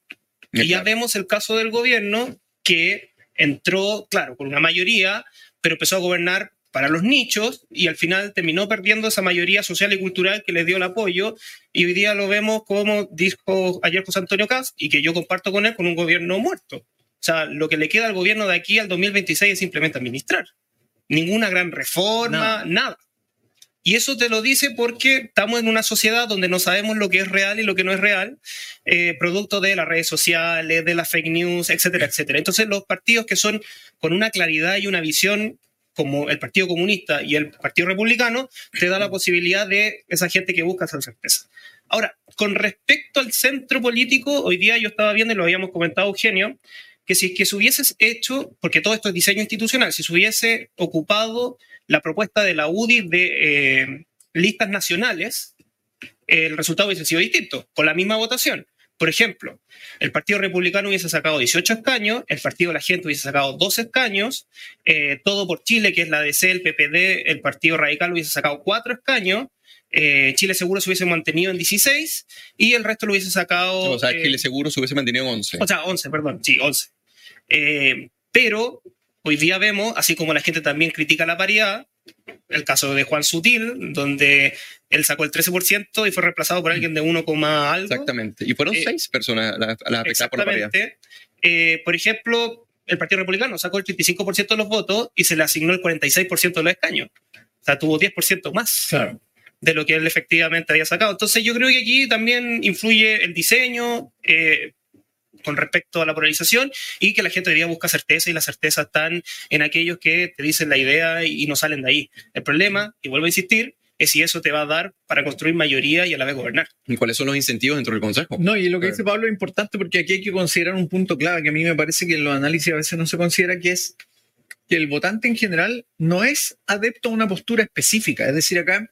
Y ya vemos el caso del gobierno que entró, claro, con una mayoría, pero empezó a gobernar para los nichos y al final terminó perdiendo esa mayoría social y cultural que les dio el apoyo y hoy día lo vemos como dijo ayer José Antonio Cast y que yo comparto con él con un gobierno muerto. O sea, lo que le queda al gobierno de aquí al 2026 es simplemente administrar. Ninguna gran reforma, nada. Y eso te lo dice porque estamos en una sociedad donde no sabemos lo que es real y lo que no es real, eh, producto de las redes sociales, de las fake news, etcétera, etcétera. Entonces, los partidos que son con una claridad y una visión como el Partido Comunista y el Partido Republicano, te da la posibilidad de esa gente que busca esa certeza. Ahora, con respecto al centro político, hoy día yo estaba viendo y lo habíamos comentado Eugenio, que si es que se hubiese hecho, porque todo esto es diseño institucional, si se hubiese ocupado la propuesta de la UDI de eh, listas nacionales, el resultado hubiese sido distinto, con la misma votación. Por ejemplo, el Partido Republicano hubiese sacado 18 escaños, el Partido de la Gente hubiese sacado 12 escaños, eh, Todo por Chile, que es la DC, el PPD, el Partido Radical hubiese sacado 4 escaños, eh, Chile Seguro se hubiese mantenido en 16 y el resto lo hubiese sacado. O sea, Chile Seguro se hubiese mantenido en 11. O sea, 11, perdón, sí, 11. Eh, pero hoy día vemos, así como la gente también critica la paridad, el caso de Juan Sutil, donde él sacó el 13% y fue reemplazado por alguien de 1, algo. Exactamente. Y fueron 6 eh, personas las afectadas por la paridad. Eh, por ejemplo, el Partido Republicano sacó el 35% de los votos y se le asignó el 46% de los escaños. O sea, tuvo 10% más. De lo que él efectivamente había sacado. Entonces yo creo que aquí también influye el diseño, eh, con respecto a la polarización y que la gente debería buscar certeza y la certeza están en aquellos que te dicen la idea y, no salen de ahí. El problema, y vuelvo a insistir, es si eso te va a dar para construir mayoría y a la vez gobernar. ¿Y cuáles son los incentivos dentro del Consejo? No, y lo que dice Pablo es importante porque aquí hay que considerar un punto clave que a mí me parece que en los análisis a veces no se considera, que es que el votante en general no es adepto a una postura específica. Es decir, acá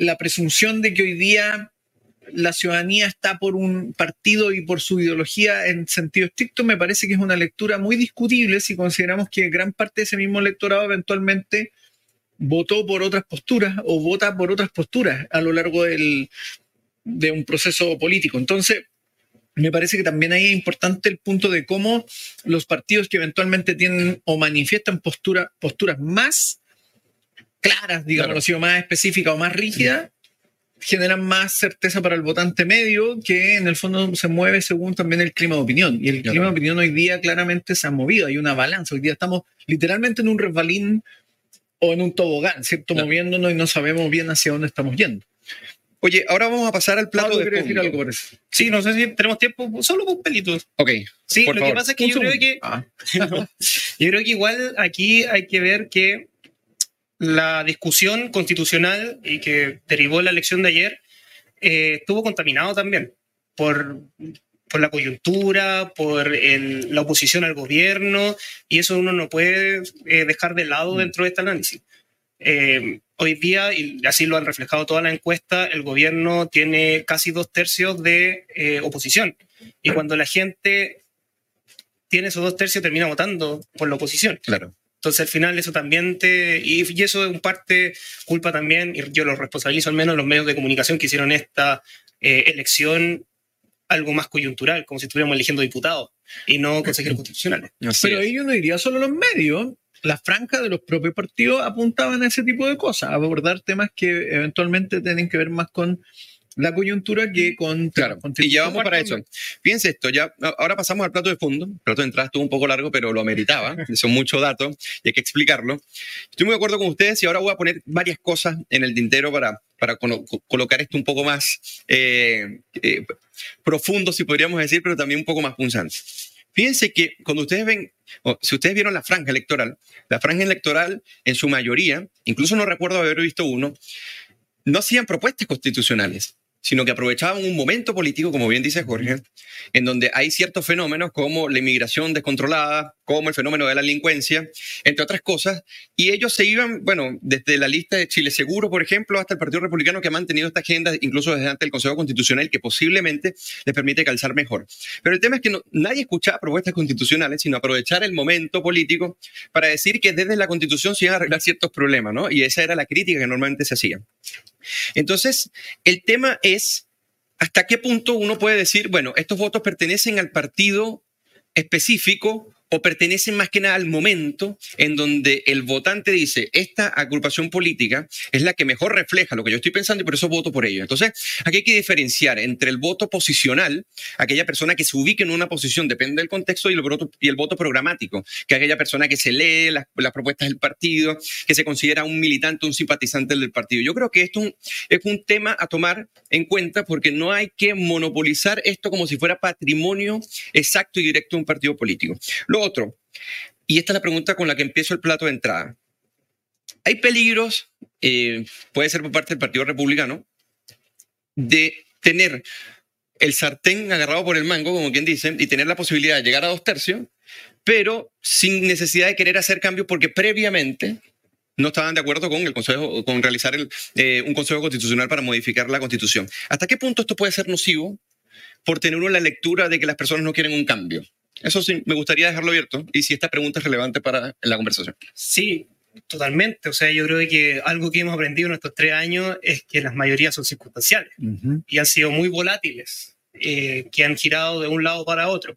la presunción de que hoy día la ciudadanía está por un partido y por su ideología en sentido estricto, me parece que es una lectura muy discutible si consideramos que gran parte de ese mismo electorado eventualmente votó por otras posturas o vota por otras posturas a lo largo del, de un proceso político. Entonces, me parece que también ahí es importante el punto de cómo los partidos que eventualmente tienen o manifiestan postura, posturas más claras, digamos, más específicas o más rígidas, generan más certeza para el votante medio, que en el fondo se mueve según también el clima de opinión. Y el clima de opinión hoy día claramente se ha movido, hay una balanza. Hoy día estamos literalmente en un resbalín o en un tobogán, ¿cierto? Moviéndonos y no sabemos bien hacia dónde estamos yendo. Oye, ahora vamos a pasar al plato de decir algo por eso. Sí, no sé si tenemos tiempo, solo con pelitos. Ok. Sí, lo que pasa es que yo creo que, ah. yo creo que igual aquí hay que ver que la discusión constitucional y que derivó la elección de ayer eh, estuvo contaminado también por, por la coyuntura, por la oposición al gobierno, y eso uno no puede eh, dejar de lado mm. dentro de este análisis. Eh, hoy día, y así lo han reflejado toda la encuesta, el gobierno tiene casi dos tercios de oposición. Y cuando la gente tiene esos dos tercios, termina votando por la oposición. Claro. Entonces, al final, eso también te. Y, y eso es un parte culpa también, y yo lo responsabilizo al menos los medios de comunicación que hicieron esta eh, elección algo más coyuntural, como si estuviéramos eligiendo diputados y no consejeros constitucionales. Así Pero ahí yo no diría solo los medios. Las franjas de los propios partidos apuntaban a ese tipo de cosas, a abordar temas que eventualmente tienen que ver más con la coyuntura que con... Claro, con y ya vamos para eso. Fíjense esto, ya ahora pasamos al plato de fondo. El plato de entrada estuvo un poco largo, pero lo ameritaba. Son muchos datos y hay que explicarlo. Estoy muy de acuerdo con ustedes y ahora voy a poner varias cosas en el tintero para, para colo- colocar esto un poco más eh, eh, profundo, si podríamos decir, pero también un poco más punzante. Fíjense que cuando ustedes ven, o si ustedes vieron la franja electoral, la franja electoral en su mayoría, incluso no recuerdo haber visto uno, no hacían propuestas constitucionales, sino que aprovechaban un momento político, como bien dice Jorge, en donde hay ciertos fenómenos como la inmigración descontrolada, como el fenómeno de la delincuencia, entre otras cosas, y ellos se iban, bueno, desde la lista de Chile Seguro, por ejemplo, hasta el Partido Republicano que ha mantenido esta agenda, incluso desde antes del Consejo Constitucional, que posiblemente les permite calzar mejor. Pero el tema es que no- nadie escuchaba propuestas constitucionales, sino aprovechar el momento político para decir que desde la Constitución se iban a arreglar ciertos problemas, ¿no? Y esa era la crítica que normalmente se hacía. Entonces, el tema es hasta qué punto uno puede decir, bueno, estos votos pertenecen al partido específico o pertenecen más que nada al momento en donde el votante dice, esta agrupación política es la que mejor refleja lo que yo estoy pensando y por eso voto por ello. Entonces, aquí hay que diferenciar entre el voto posicional, aquella persona que se ubique en una posición, depende del contexto, y el voto, programático, que aquella persona que se lee las, propuestas del partido, que se considera un militante, un simpatizante del partido. Yo creo que esto es un, tema a tomar en cuenta porque no hay que monopolizar esto como si fuera patrimonio exacto y directo de un partido político. Otro, y esta es la pregunta con la que empiezo el plato de entrada. Hay peligros, eh, puede ser por parte del Partido Republicano, de tener el sartén agarrado por el mango, como quien dice, y tener la posibilidad de llegar a dos tercios, pero sin necesidad de querer hacer cambios porque previamente no estaban de acuerdo con el consejo, con realizar eh, un consejo constitucional para modificar la constitución. ¿Hasta qué punto esto puede ser nocivo por tener uno la lectura de que las personas no quieren un cambio? Eso sí, me gustaría dejarlo abierto y si esta pregunta es relevante para la conversación. Sí, totalmente. O sea, yo creo que algo que hemos aprendido en estos tres años es que las mayorías son circunstanciales Ujú. y han sido muy volátiles, eh, que han girado de un lado para otro.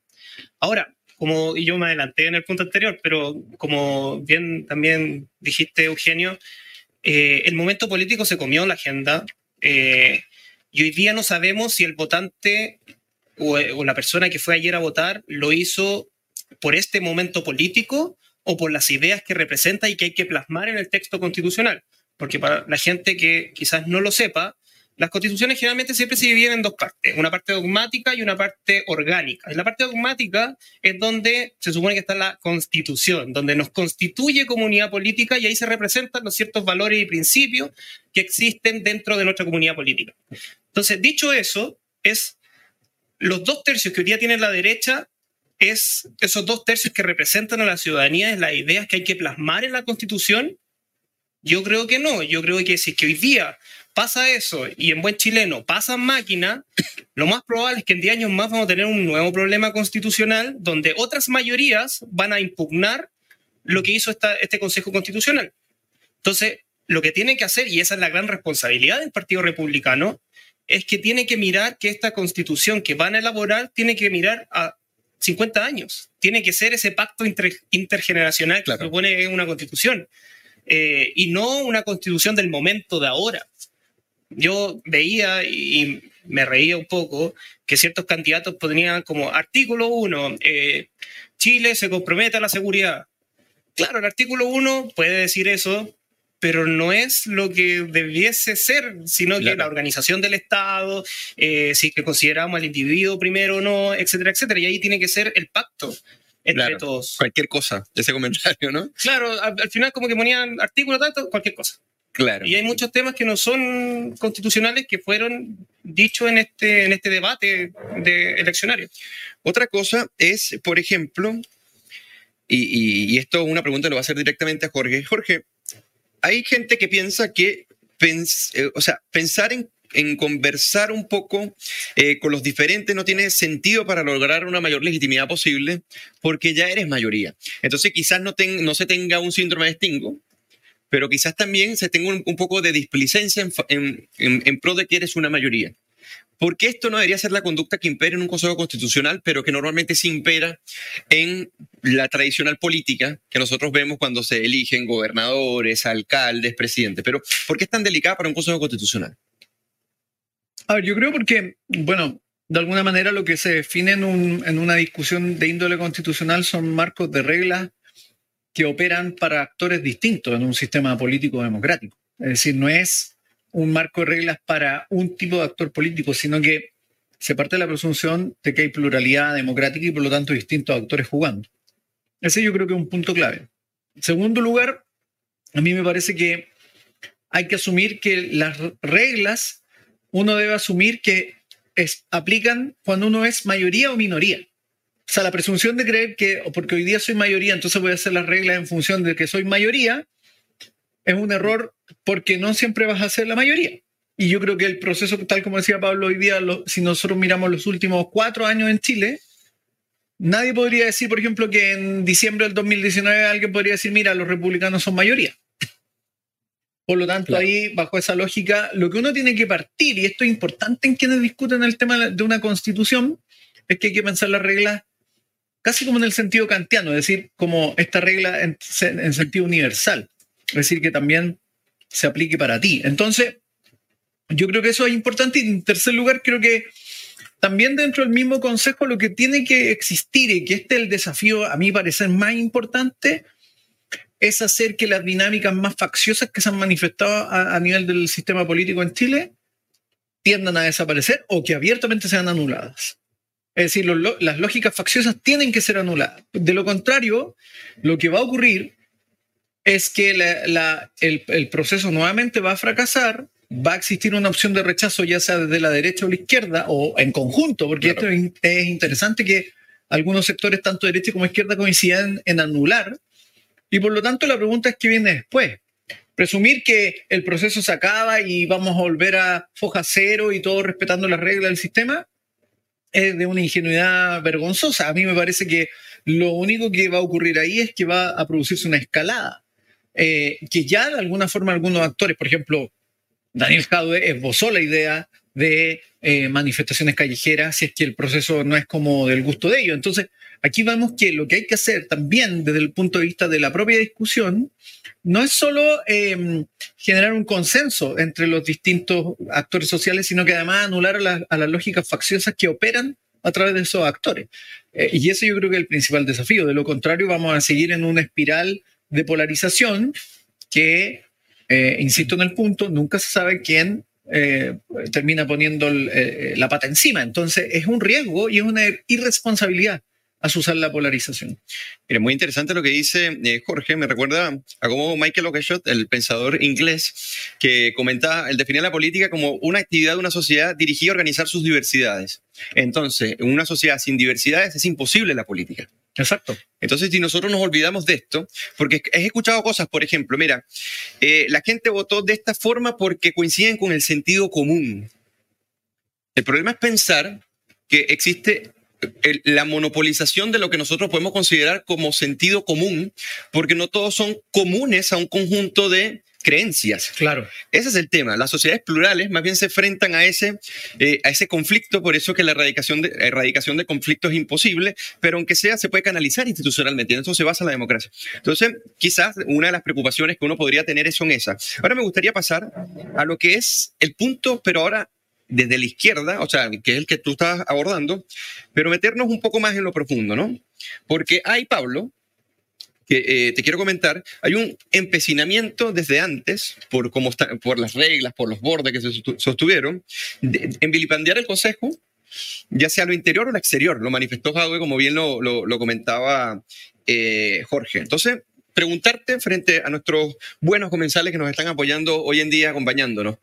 Ahora, como y yo me adelanté en el punto anterior, pero como bien también dijiste, Eugenio, eh, el momento político se comió la agenda eh, y hoy día no sabemos si el votante o, o la persona que fue ayer a votar lo hizo por este momento político o por las ideas que representa y que hay que plasmar en el texto constitucional. Porque para la gente que quizás no lo sepa, las constituciones generalmente siempre se dividen en dos partes, una parte dogmática y una parte orgánica. En la parte dogmática es donde se supone que está la constitución, donde nos constituye comunidad política y ahí se representan los ciertos valores y principios que existen dentro de nuestra comunidad política. Entonces, dicho eso, es los dos tercios que hoy día tiene la derecha es esos dos tercios que representan a la ciudadanía, es las ideas que hay que plasmar en la constitución. Yo creo que no, yo creo que si es que hoy día pasa eso y en buen chileno pasan máquina, lo más probable es que en 10 años más vamos a tener un nuevo problema constitucional donde otras mayorías van a impugnar lo que hizo este Consejo Constitucional. Entonces, lo que tiene que hacer, y esa es la gran responsabilidad del Partido Republicano, es que tiene que mirar que esta constitución que van a elaborar tiene que mirar a 50 años. Tiene que ser ese pacto inter- intergeneracional que Claro. supone una constitución. eh, y no una constitución del momento de ahora. Yo veía y me reía un poco que ciertos candidatos ponían como artículo 1, Chile se compromete a la seguridad. Claro, el artículo 1 puede decir eso, pero no es lo que debiese ser, sino que la organización del Estado, eh, si que consideramos al individuo primero o no, etcétera, etcétera. Y ahí tiene que ser el pacto entre Claro. todos. Cualquier cosa, ese comentario, ¿no? Claro, al, al final como que ponían artículo tanto, cualquier cosa. Claro. Y hay muchos temas que no son constitucionales que fueron dichos en este, en este debate de eleccionario. Otra cosa es, por ejemplo, y, y- y esto una pregunta lo va a hacer directamente a Jorge. Jorge, hay gente que piensa que, eh, o sea, pensar en conversar un poco eh, con los diferentes no tiene sentido para lograr una mayor legitimidad posible porque ya eres mayoría. Entonces quizás no, se tenga un síndrome de Stingo, pero quizás también se tenga un, poco de displicencia en, en pro de que eres una mayoría porque esto no debería ser la conducta que impera en un Consejo Constitucional, pero que normalmente se impera en la tradicional política que nosotros vemos cuando se eligen gobernadores, alcaldes, presidentes. Pero, ¿por qué es tan delicada para un Consejo Constitucional? A ver, yo creo porque, bueno, de alguna manera lo que se define en, en una discusión de índole constitucional son marcos de reglas que operan para actores distintos en un sistema político democrático. Es decir, no es un marco de reglas para un tipo de actor político, sino que se parte de la presunción de que hay pluralidad democrática y por lo tanto distintos actores jugando. Ese yo creo que es un punto clave. En segundo lugar, a mí me parece que hay que asumir que las reglas uno debe asumir que es, aplican cuando uno es mayoría o minoría. O sea, la presunción de creer que, porque hoy día soy mayoría, entonces voy a hacer las reglas en función de que soy mayoría, es un error porque no siempre vas a ser la mayoría. Y yo creo que el proceso, tal como decía Pablo hoy día, si nosotros miramos los últimos cuatro años en Chile, nadie podría decir, por ejemplo, que en diciembre del 2019 alguien podría decir, mira, los republicanos son mayoría. Por lo tanto, ahí, bajo esa lógica, lo que uno tiene que partir, y esto es importante en quienes discuten el tema de una constitución, es que hay que pensar las reglas casi como en el sentido kantiano, es decir, como esta regla en sentido universal. Es decir, que también se aplique para ti. Entonces, yo creo que eso es importante. Y en tercer lugar, creo que también dentro del mismo consejo lo que tiene que existir y que este es el desafío, a mí parecer más importante, es hacer que las dinámicas más facciosas que se han manifestado a, nivel del sistema político en Chile tiendan a desaparecer o que abiertamente sean anuladas. Es decir, las lógicas facciosas tienen que ser anuladas. De lo contrario, lo que va a ocurrir es que el, proceso nuevamente va a fracasar, va a existir una opción de rechazo ya sea desde la derecha o la izquierda o en conjunto, porque esto es, interesante que algunos sectores, tanto derecha como izquierda, coincidan en anular. Y por lo tanto la pregunta es qué viene después. Presumir que el proceso se acaba y vamos a volver a foja cero y todo respetando las reglas del sistema es de una ingenuidad vergonzosa. A mí me parece que lo único que va a ocurrir ahí es que va a producirse una escalada eh, que ya de alguna forma algunos actores, por ejemplo, Daniel Jadwe esbozó la idea de eh, manifestaciones callejeras si es que el proceso no es como del gusto de ellos. Entonces, aquí vemos que lo que hay que hacer también desde el punto de vista de la propia discusión no es solo em, generar un consenso entre los distintos actores sociales, sino que además anular a, las lógicas facciosas que operan a través de esos actores. Eh, y ese yo creo que es el principal desafío. De lo contrario, vamos a seguir en una espiral de polarización que, eh, insisto en el punto, nunca se sabe quién eh, termina poniendo eh, la pata encima. Entonces es un riesgo y es una irresponsabilidad usar la polarización. Mire, muy interesante lo que dice Jorge, me recuerda a cómo Michael Oakeshott, el pensador inglés, que comentaba, el definía la política como una actividad de una sociedad dirigida a organizar sus diversidades. Entonces, en una sociedad sin diversidades es imposible la política. Exacto. Entonces, si nosotros nos olvidamos de esto, porque he escuchado cosas, por ejemplo, mira, eh, la gente votó de esta forma porque coinciden con el sentido común. El problema es pensar que existe la monopolización de lo que nosotros podemos considerar como sentido común, porque no todos son comunes a un conjunto de creencias. Claro. Ese es el tema. Las sociedades plurales más bien se enfrentan a ese, eh, a ese conflicto, por eso que la erradicación de, erradicación de conflictos es imposible, pero aunque sea, se puede canalizar institucionalmente. En eso se basa la democracia. Entonces, quizás una de las preocupaciones que uno podría tener son esas. Ahora me gustaría pasar a lo que es el punto, pero ahora desde la izquierda, o sea, que es el que tú estás abordando, pero meternos un poco más en lo profundo, ¿no? Porque hay, Pablo, que eh, te quiero comentar, hay un empecinamiento desde antes, por, cómo está, por las reglas, por los bordes que se sostuvieron, en vilipendiar el Consejo, ya sea lo interior o lo exterior. Lo manifestó Jadwe, como bien lo, comentaba eh, Jorge. Entonces, preguntarte frente a nuestros buenos comensales que nos están apoyando hoy en día, acompañándonos,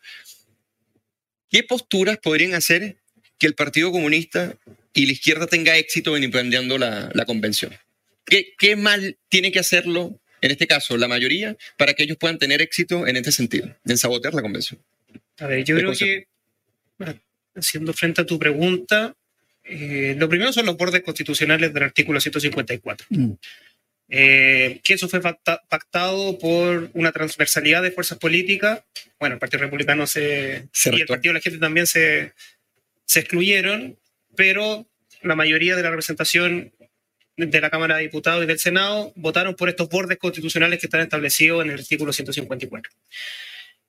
¿qué posturas podrían hacer que el Partido Comunista y la izquierda tenga éxito en emprendiendo la, la convención? ¿Qué, mal tiene que hacerlo, en este caso, la mayoría, para que ellos puedan tener éxito en este sentido, en sabotear la convención? A ver, yo creo que haciendo frente a tu pregunta, eh, lo primero son los bordes constitucionales del artículo 154. Mm. Eh, que eso fue pactado por una transversalidad de fuerzas políticas. Bueno, el Partido Republicano se, y el Partido de la Gente también se, se excluyeron, pero la mayoría de la representación de la Cámara de Diputados y del Senado votaron por estos bordes constitucionales que están establecidos en el artículo 154.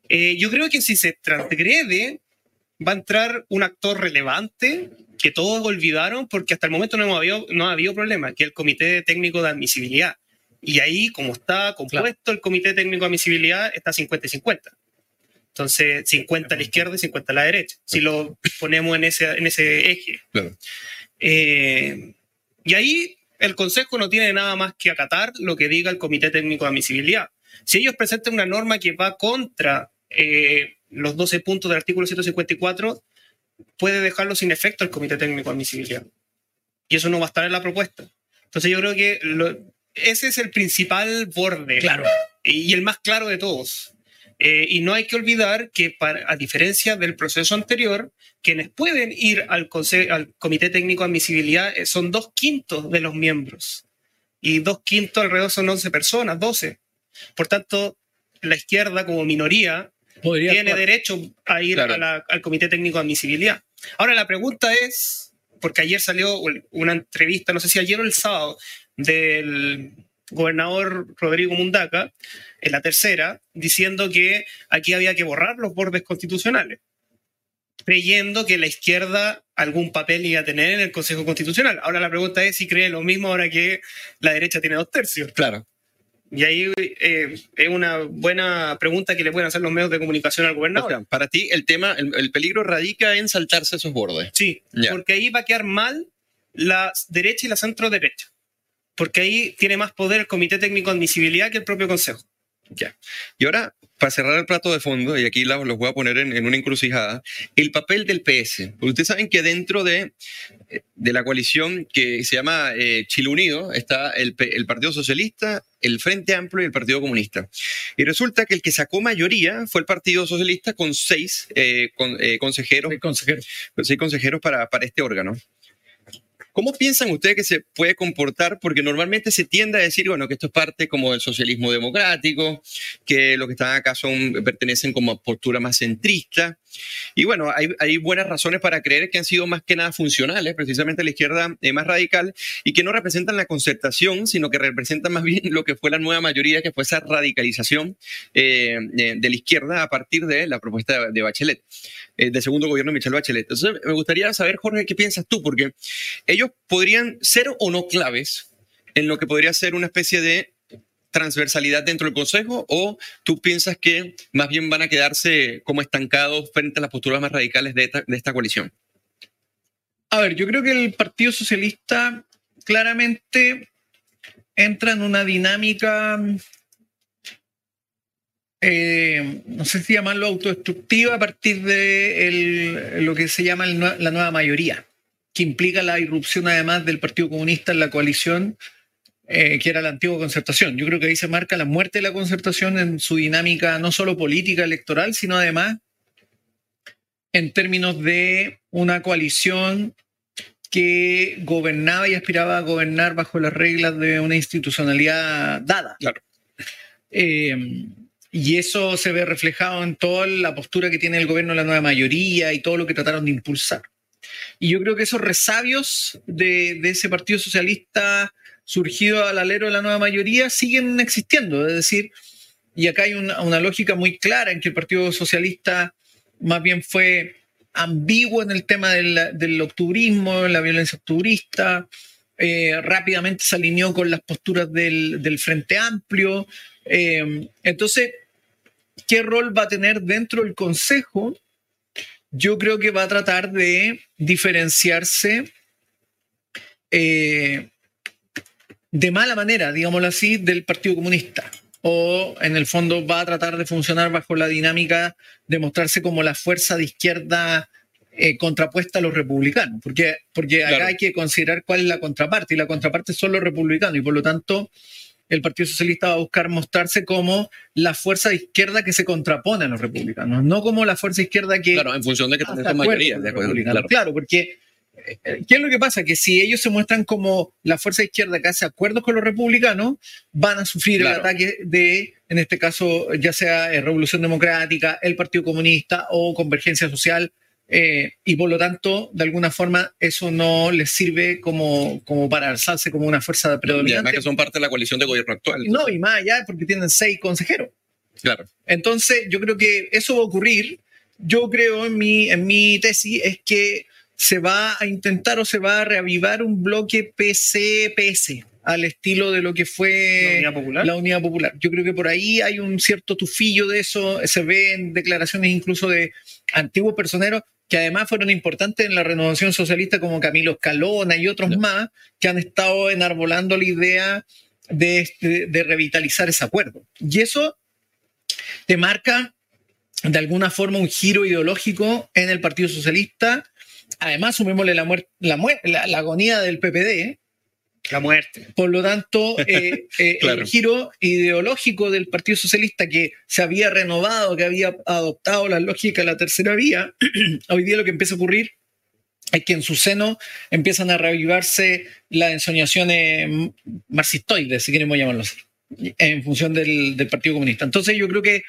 Eh, yo creo que si se transgrede, va a entrar un actor relevante que todos olvidaron porque hasta el momento no, habido, no ha habido problema, que es el Comité Técnico de Admisibilidad. Y ahí, como está compuesto el Comité Técnico de Admisibilidad, está 50 y 50. Entonces, 50 a la izquierda y 50 a la derecha, si lo ponemos en ese, en ese eje. Eh, y ahí el Consejo no tiene nada más que acatar lo que diga el Comité Técnico de Admisibilidad. Si ellos presentan una norma que va contra eh, los 12 puntos del artículo 154, puede dejarlo sin efecto el Comité Técnico de Admisibilidad. Y eso no va a estar en la propuesta. Entonces yo creo que ese es el principal borde. Claro. Y, el más claro de todos. Eh, y no hay que olvidar que, a diferencia del proceso anterior, quienes pueden ir al, al Comité Técnico de Admisibilidad eh, son dos quintos de los miembros. Y dos quintos alrededor son 11 personas, 12. Por tanto, la izquierda como minoría tiene derecho a ir al Comité Técnico de Admisibilidad. Ahora la pregunta es, porque ayer salió una entrevista, no sé si ayer o el sábado, del gobernador Rodrigo Mundaca, en la tercera, diciendo que aquí había que borrar los bordes constitucionales, creyendo que la izquierda algún papel iba a tener en el Consejo Constitucional. Ahora la pregunta es si cree lo mismo ahora que la derecha tiene dos tercios. Claro. Y ahí eh, es una buena pregunta que le pueden hacer los medios de comunicación al gobernador. para ti el tema, el, peligro radica en saltarse esos bordes. Sí, porque ahí va a quedar mal la derecha y la centro derecha. Porque ahí tiene más poder el Comité Técnico de Admisibilidad que el propio Consejo. Ya. Y ahora, para cerrar el plato de fondo, y aquí los voy a poner en, una encrucijada, el papel del PS. ustedes saben que dentro de, de la coalición que se llama eh, Chile Unido está el, Partido Socialista, el Frente Amplio y el Partido Comunista. Y resulta que el que sacó mayoría fue el Partido Socialista con seis eh, eh, consejeros, consejeros. Seis consejeros para, para este órgano. ¿Cómo piensan ustedes que se puede comportar? Porque normalmente se tiende a decir, bueno, que esto es parte como del socialismo democrático, que los que están acá son, pertenecen como a postura más centrista. Y bueno, hay, buenas razones para creer que han sido más que nada funcionales, precisamente la izquierda eh, más radical, y que no representan la concertación, sino que representan más bien lo que fue la nueva mayoría, que fue esa radicalización eh, de la izquierda a partir de la propuesta de Bachelet. Eh, del segundo gobierno de Michelle Bachelet. Entonces, me gustaría saber, Jorge, qué piensas tú, porque ellos podrían ser o no claves en lo que podría ser una especie de transversalidad dentro del Consejo o tú piensas que más bien van a quedarse como estancados frente a las posturas más radicales de esta, coalición? A ver, yo creo que el Partido Socialista claramente entra en una dinámica eh, no sé si llamarlo autodestructiva a partir de lo que se llama la nueva mayoría, que implica la irrupción además del Partido Comunista en la coalición, eh, que era la antigua concertación. Yo creo que ahí se marca la muerte de la concertación en su dinámica no solo política electoral, sino además en términos de una coalición que gobernaba y aspiraba a gobernar bajo las reglas de una institucionalidad dada. Claro. Eh, y eso se ve reflejado en toda la postura que tiene el gobierno de la nueva mayoría y todo lo que trataron de impulsar. Y yo creo que esos resabios de, ese Partido Socialista surgido al alero de la nueva mayoría siguen existiendo. Es decir, y acá hay una, lógica muy clara en que el Partido Socialista más bien fue ambiguo en el tema del, octubrismo, la violencia octubrista, eh, rápidamente se alineó con las posturas del, Frente Amplio. Eh, entonces, qué rol va a tener dentro del Consejo, yo creo que va a tratar de diferenciarse eh, de mala manera, digámoslo así, del Partido Comunista. O en el fondo va a tratar de funcionar bajo la dinámica de mostrarse como la fuerza de izquierda eh, contrapuesta a los republicanos, porque, porque acá hay que considerar cuál es la contraparte, y la contraparte son los republicanos, y por lo tanto el Partido Socialista va a buscar mostrarse como la fuerza de izquierda que se contrapone a los republicanos, no como la fuerza izquierda que... Claro, en función de que acuerdos mayoría. de acuerdo, claro. Claro, porque ¿qué es lo que pasa? Que si ellos se muestran como la fuerza izquierda que hace acuerdos con los republicanos, van a sufrir Claro. el ataque de, en este caso, ya sea eh, Revolución Democrática, el Partido Comunista o Convergencia Social. eh, y por lo tanto, de alguna forma, eso no les sirve como, como para alzarse como una fuerza Y además predominante. que son parte de la coalición de gobierno actual. No, y más allá, porque tienen seis consejeros. Claro. Entonces, yo creo que eso va a ocurrir. Yo creo en mi, en mi tesis es que se va a intentar o se va a reavivar un bloque PC-PS al estilo de lo que La fue Unidad la Unidad Popular. Yo creo que por ahí hay un cierto tufillo de eso, se ve en declaraciones incluso de antiguos personeros que además fueron importantes en la renovación socialista como Camilo Escalona y otros más que han estado enarbolando la idea de, este- de revitalizar ese acuerdo. Y eso te marca de alguna forma un giro ideológico en el Partido Socialista. Además, sumémosle la, la, la- la agonía del PPD. La muerte. Por lo tanto, eh, eh, Claro. el giro ideológico del Partido Socialista que se había renovado, que había adoptado la lógica de la tercera vía, hoy día lo que empieza a ocurrir es que en su seno empiezan a reavivarse las ensoñaciones marxistoides, si queremos llamarlo así, en función del, del Partido Comunista. Entonces yo creo que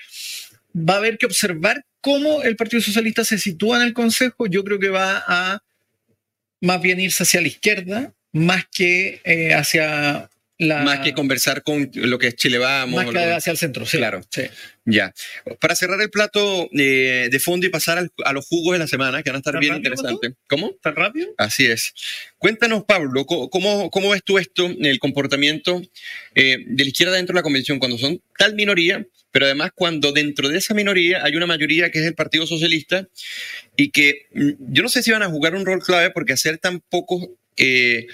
va a haber que observar cómo el Partido Socialista se sitúa en el Consejo. Yo creo que va a más bien irse hacia la izquierda, más que eh, hacia la... Más que conversar con lo que es Chile Vamos. más que hacia el centro, sí. Claro. sí. Ya. Para cerrar el plato eh, de fondo y pasar al- a los jugos de la semana, que van a estar ¿Tan bien interesantes. ¿Cómo? ¿Tan rápido? Así es. Cuéntanos, Pablo, ¿cómo, cómo ves tú esto, el comportamiento eh, de la izquierda dentro de la convención, cuando son tal minoría, pero además cuando dentro de esa minoría hay una mayoría que es el Partido Socialista y que mm, yo no sé si van a jugar un rol clave porque hacer tan pocos eh,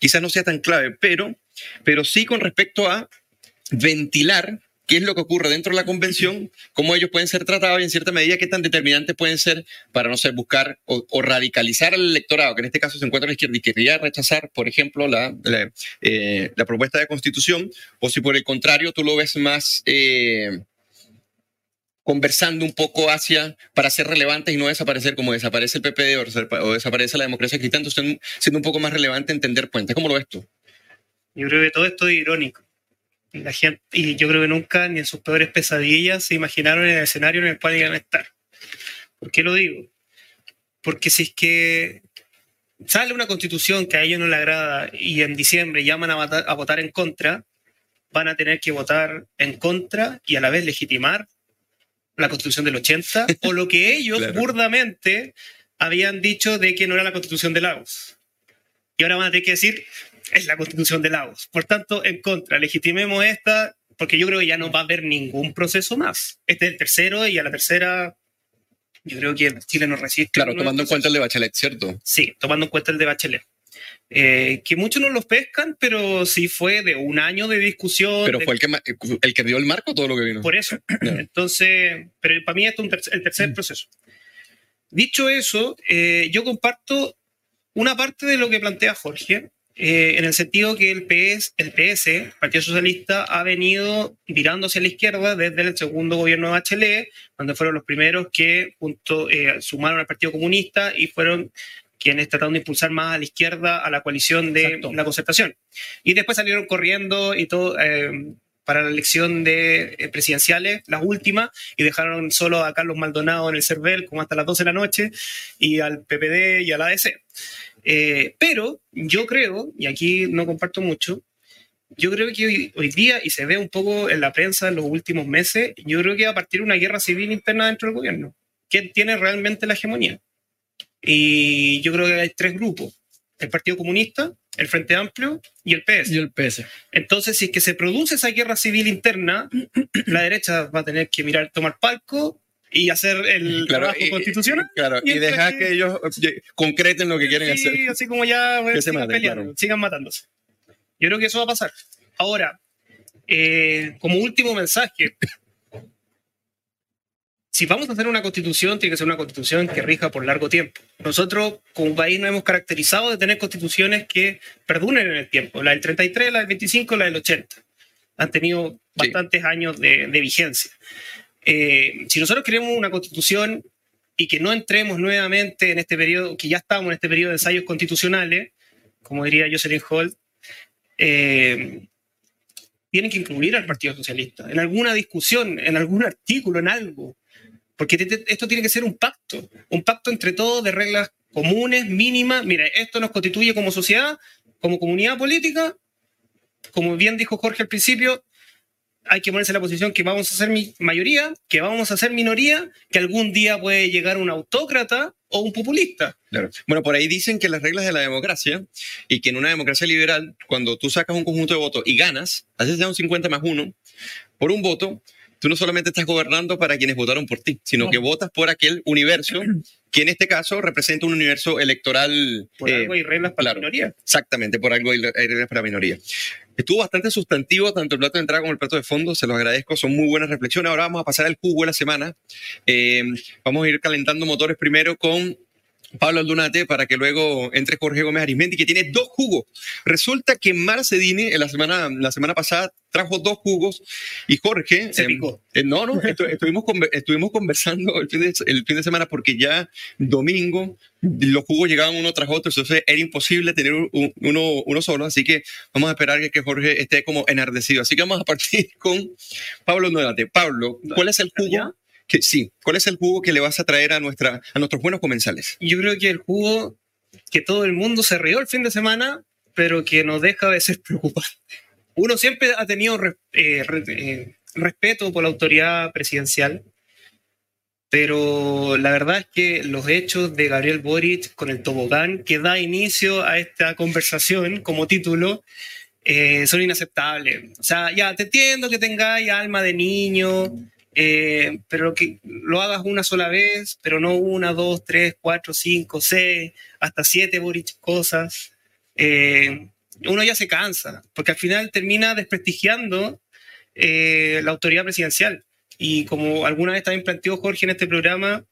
quizás no sea tan clave, pero, pero sí con respecto a ventilar qué es lo que ocurre dentro de la convención, cómo ellos pueden ser tratados y en cierta medida qué tan determinantes pueden ser para, no sé, buscar o, radicalizar al electorado, que en este caso se encuentra a la izquierda y quería rechazar, por ejemplo, la, eh, la propuesta de constitución, o si por el contrario tú lo ves más... eh, conversando un poco hacia para ser relevantes y no desaparecer como desaparece el PPD o, o desaparece la democracia cristiana, siendo un poco más relevante entender puentes. ¿Cómo lo ves tú? Yo creo que todo esto es irónico. Y, la gente, y yo creo que nunca, ni en sus peores pesadillas, se imaginaron el escenario en el cual iban a estar. ¿Por qué lo digo? Porque si es que sale una constitución que a ellos no les agrada y en diciembre llaman a votar, a votar en contra, van a tener que votar en contra y a la vez legitimar la constitución del 80 o lo que ellos Claro. burdamente habían dicho de que no era la constitución de Lagos. Y ahora van a tener que decir, es la constitución de Lagos. Por tanto, en contra, legitimemos esta, porque yo creo que ya no va a haber ningún proceso más. Este es el tercero y a la tercera, yo creo que Chile no resiste. Claro, tomando en cuenta el de Bachelet, ¿cierto? Sí, tomando en cuenta el de Bachelet. Eh, que muchos no los pescan, pero sí fue de un año de discusión. Pero de- fue el que, el que dio el marco todo lo que vino. Por eso. Entonces, pero para mí esto es el tercer proceso. Dicho eso, eh, yo comparto una parte de lo que plantea Jorge, eh, en el sentido que el PS, el PS, Partido Socialista, ha venido virando hacia la izquierda desde el segundo gobierno de Bachelet, donde fueron los primeros que junto, eh, sumaron al Partido Comunista y fueron quienes trataron de impulsar más a la izquierda a la coalición de Exacto. la concertación. Y después salieron corriendo y todo eh, para la elección de eh, presidenciales, las últimas, y dejaron solo a Carlos Maldonado en el CERVEL como hasta las 12 de la noche, y al PPD y al ADC. Eh, pero yo creo, y aquí no comparto mucho, yo creo que hoy, hoy día, y se ve un poco en la prensa en los últimos meses, yo creo que va a partir una guerra civil interna dentro del gobierno. ¿Quién tiene realmente la hegemonía? Y yo creo que hay tres grupos. El Partido Comunista, el Frente Amplio y el PS. Y el PS. Entonces, si es que se produce esa guerra civil interna, la derecha va a tener que mirar, tomar palco y hacer el trabajo y- constitucional. Claro, y Mientras dejar que- que ellos eh, concreten lo que quieren Sí, hacer. así como ya bueno, Que se sigan maten, peleando, claro. sigan matándose. Yo creo que eso va a pasar. Ahora, eh, como último mensaje, si vamos a hacer una constitución, tiene que ser una constitución que rija por largo tiempo. Nosotros, como país, nos hemos caracterizado de tener constituciones que perduren en el tiempo. La del 33, la del 25, la del 80. han tenido bastantes años de, vigencia. Eh, si nosotros queremos una constitución y que no entremos nuevamente en este periodo, que ya estamos en este periodo de ensayos constitucionales, como diría Jocelyn Holt, eh, tienen que incluir al Partido Socialista en alguna discusión, en algún artículo, en algo. Porque esto tiene que ser un pacto, un pacto entre todos de reglas comunes, mínimas. Mira, esto nos constituye como sociedad, como comunidad política. Como bien dijo Jorge al principio, hay que ponerse en la posición que vamos a ser mayoría, que vamos a ser minoría, que algún día puede llegar un autócrata o un populista. Bueno, por ahí dicen que las reglas de la democracia y que en una democracia liberal, cuando tú sacas un conjunto de votos y ganas, haces ya un 50 más uno por un voto, tú no solamente estás gobernando para quienes votaron por ti, sino que votas por aquel universo que en este caso representa un universo electoral. Por algo hay reglas para la minoría. Exactamente, por algo hay reglas para la minoría. Estuvo bastante sustantivo tanto el plato de entrada como el plato de fondo, se los agradezco, son muy buenas reflexiones. Ahora vamos a pasar al jugo de la semana. Eh, vamos a ir calentando motores primero con Pablo Aldunate para que luego entre Jorge Gómez Arismendi, que tiene dos jugos. Resulta que Marcedini en la semana, la semana pasada trajo dos jugos y Jorge... Se em, picó. Eh, no, no, estuvimos, estuvimos conversando el fin, de, el fin de semana porque ya domingo los jugos llegaban uno tras otro, entonces era imposible tener uno, uno solo, así que vamos a esperar que, Jorge esté como enardecido. Así que vamos a partir con Pablo Aldunate. Pablo, ¿cuál es el jugo? sí, ¿cuál es el jugo que le vas a traer a, nuestra, a nuestros buenos comensales? Yo creo que el jugo que todo el mundo se rió el fin de semana, pero que no deja de ser preocupante. Uno siempre ha tenido eh, eh, respeto por la autoridad presidencial, pero la verdad es que los hechos de Gabriel Boric con el tobogán que da inicio a esta conversación como título eh, son inaceptables. O sea, ya te entiendo que tengáis alma de niño, eh, pero que lo hagas una sola vez, pero no una, dos, tres, cuatro, cinco, seis, hasta siete cosas, eh, uno ya se cansa, porque al final termina desprestigiando eh, la autoridad presidencial. Y como alguna vez también planteó Jorge en este programa,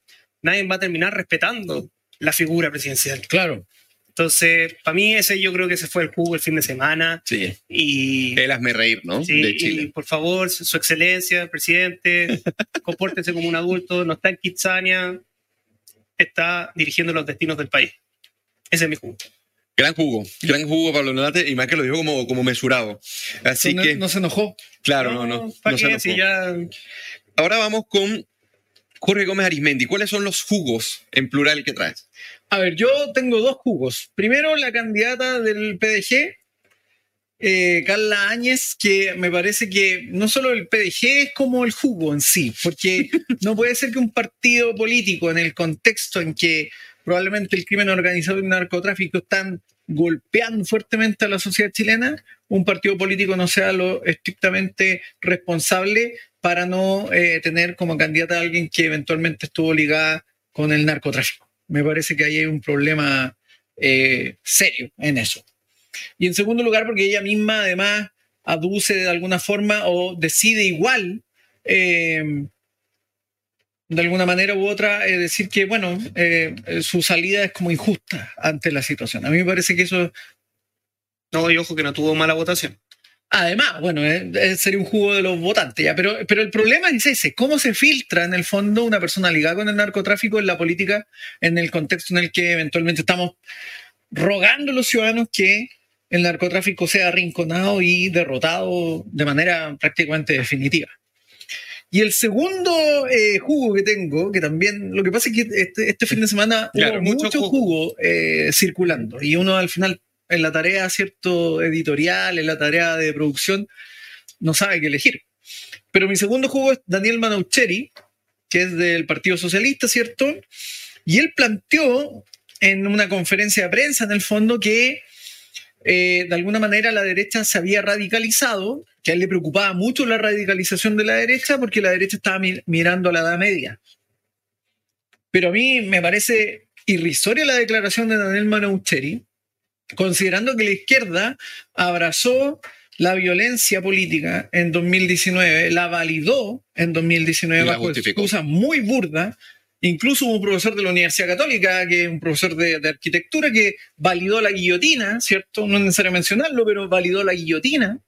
nadie va a terminar respetando la figura presidencial. Claro. Entonces, para mí ese yo creo que ese fue el jugo el fin de semana. Sí. Y, el hazme reír, ¿no? Sí, de Chile. Y por favor, su excelencia, presidente, compórtese como un adulto, no está en Kitsania, está dirigiendo los destinos del país. Ese es mi jugo. Gran jugo, gran jugo Pablo Nonate, y más que lo dijo como, como mesurado. Así no, que. No se enojó. Claro, no, no. Ya... Ahora vamos con Jorge Gómez Arismendi. ¿Cuáles son los jugos en plural que traes? A ver, yo tengo dos jugos. Primero, la candidata del PDG, eh, Carla Áñez, que me parece que no solo el PDG es como el jugo en sí, porque no puede ser que un partido político en el contexto en que probablemente el crimen organizado y el narcotráfico están golpeando fuertemente a la sociedad chilena, un partido político no sea lo estrictamente responsable para no eh, tener como candidata a alguien que eventualmente estuvo ligada con el narcotráfico. Me parece que ahí hay un problema eh, serio en eso. Y en segundo lugar, porque ella misma además aduce de alguna forma o decide igual, eh, de alguna manera u otra, eh, decir que, bueno, su salida es como injusta ante la situación. A mí me parece que eso... No, y ojo que no tuvo mala votación. Además, bueno, eh, sería un jugo de los votantes ya, pero, pero el problema es ese, cómo se filtra en el fondo una persona ligada con el narcotráfico en la política, en el contexto en el que eventualmente estamos rogando a los ciudadanos que el narcotráfico sea arrinconado y derrotado de manera prácticamente definitiva. Y el segundo eh, jugo que tengo, que también, lo que pasa es que este, este fin de semana hubo mucho, jugo, eh, circulando y uno al final en la tarea, ¿cierto?, editorial, en la tarea de producción, no sabe qué elegir. Pero mi segundo juego es Daniel Manaucheri, que es del Partido Socialista, ¿cierto? Y él planteó en una conferencia de prensa, en el fondo, que eh, de alguna manera la derecha se había radicalizado, que a él le preocupaba mucho la radicalización de la derecha porque la derecha estaba mirando a la Edad Media. Pero a mí me parece irrisoria la declaración de Daniel Manaucheri, considerando que la izquierda abrazó la violencia política en 2019, la validó en 2019 bajo excusas muy burdas. Incluso un profesor de la Universidad Católica, que es un profesor de, de, arquitectura, que validó la guillotina, ¿cierto? No es necesario mencionarlo, pero validó la guillotina.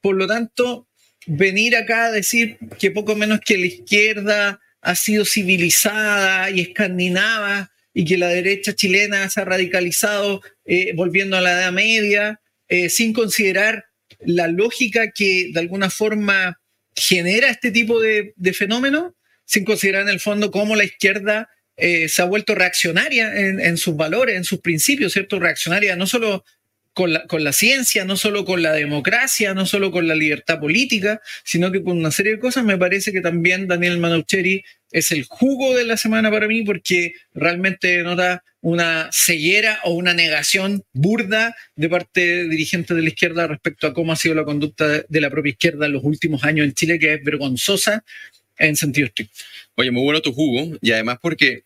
Por lo tanto, venir acá a decir que poco menos que la izquierda ha sido civilizada y escandinava y que la derecha chilena se ha radicalizado eh, volviendo a la Edad Media, eh, sin considerar la lógica que de alguna forma genera este tipo de, de fenómenos, sin considerar en el fondo cómo la izquierda eh, se ha vuelto reaccionaria en, en, sus valores, en sus principios, ¿cierto? Reaccionaria no solo con la, ciencia, no solo con la democracia, no solo con la libertad política, sino que con una serie de cosas. Me parece que también Daniel Manaucheri es el jugo de la semana para mí porque realmente nota una ceguera o una negación burda de parte de dirigentes de la izquierda respecto a cómo ha sido la conducta de la propia izquierda en los últimos años en Chile, que es vergonzosa en sentido estricto. Oye, muy bueno tu jugo y además porque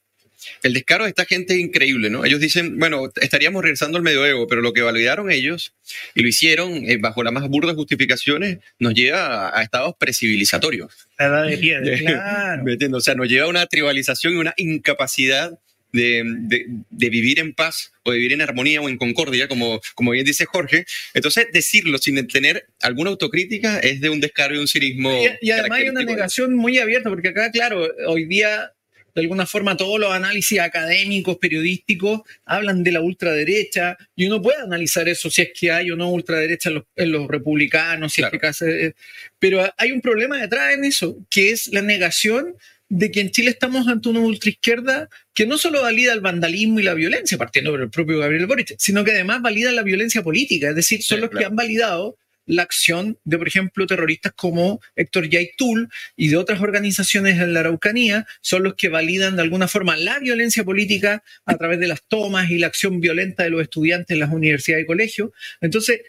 el descaro de esta gente es increíble, ¿no? Ellos dicen, bueno, estaríamos regresando al medioevo, pero lo que validaron ellos y lo hicieron eh, bajo las más burdas justificaciones nos lleva a, a estados precivilizatorios. La edad de piedra, claro. O sea, nos lleva a una tribalización y una incapacidad de, de, de, vivir en paz o de vivir en armonía o en concordia, como, como bien dice Jorge. Entonces, decirlo sin tener alguna autocrítica es de un descaro y un cinismo. Y, y además hay una negación muy abierta, porque acá, claro, hoy día de alguna forma todos los análisis académicos, periodísticos, hablan de la ultraderecha, y uno puede analizar eso si es que hay o no ultraderecha en los, en los republicanos, si claro. es que pero hay un problema detrás en eso, que es la negación de que en Chile estamos ante una ultraizquierda que no solo valida el vandalismo y la violencia, partiendo por el propio Gabriel Boric, sino que además valida la violencia política, es decir, son sí, los claro. que han validado la acción de, por ejemplo, terroristas como Héctor Yaitul y de otras organizaciones en la Araucanía, son los que validan de alguna forma la violencia política a través de las tomas y la acción violenta de los estudiantes en las universidades y colegios. Entonces,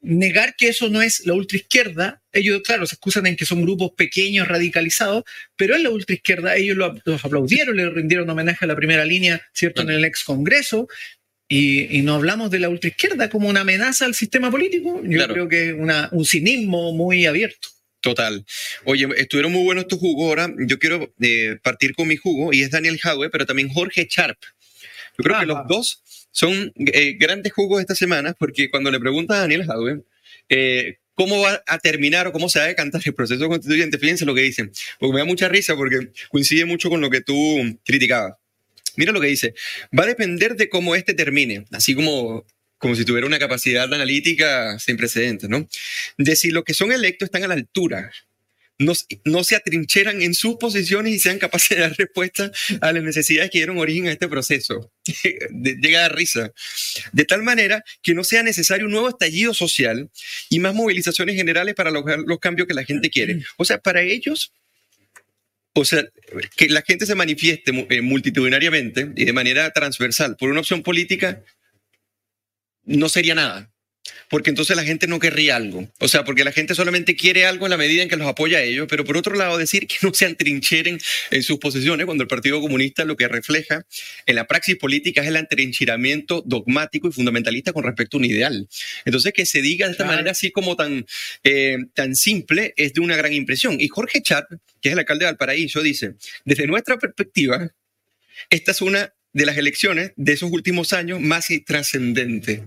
negar que eso no es la ultraizquierda, ellos, claro, se excusan en que son grupos pequeños, radicalizados, pero en la ultraizquierda ellos lo, los aplaudieron, le rindieron homenaje a la primera línea, ¿cierto?, en el ex Congreso, y, y, no hablamos de la ultraizquierda como una amenaza al sistema político. Yo claro. creo que es un cinismo muy abierto. Total. Oye, estuvieron muy buenos tus jugos. Ahora yo quiero eh, partir con mi jugo y es Daniel Howe, pero también Jorge Sharp. Yo creo ah, que los dos son eh, grandes jugos esta semana porque cuando le pregunta a Daniel Howe eh, cómo va a terminar o cómo se va a decantar el proceso constituyente, fíjense lo que dicen. Porque me da mucha risa porque coincide mucho con lo que tú criticabas. Mira lo que dice. Va a depender de cómo este termine, así como, como si tuviera una capacidad analítica sin precedentes, ¿no? De si los que son electos están a la altura, no, se atrincheran en sus posiciones y sean capaces de dar respuesta a las necesidades que dieron origen a este proceso. Llega a risa. De tal manera que no sea necesario un nuevo estallido social y más movilizaciones generales para lograr los cambios que la gente quiere. O sea, para ellos o sea, que la gente se manifieste eh, multitudinariamente y de manera transversal por una opción política no sería nada. Porque entonces la gente no querría algo. O sea, porque la gente solamente quiere algo en la medida en que los apoya a ellos. Pero por otro lado, decir que no se atrincheren en sus posiciones cuando el Partido Comunista lo que refleja en la praxis política es el atrincheramiento dogmático y fundamentalista con respecto a un ideal. Entonces, que se diga de esta manera así como tan, eh, tan simple es de una gran impresión. Y Jorge Chat, que es el alcalde de Valparaíso, dice, desde nuestra perspectiva, esta es una de las elecciones de esos últimos años más trascendente.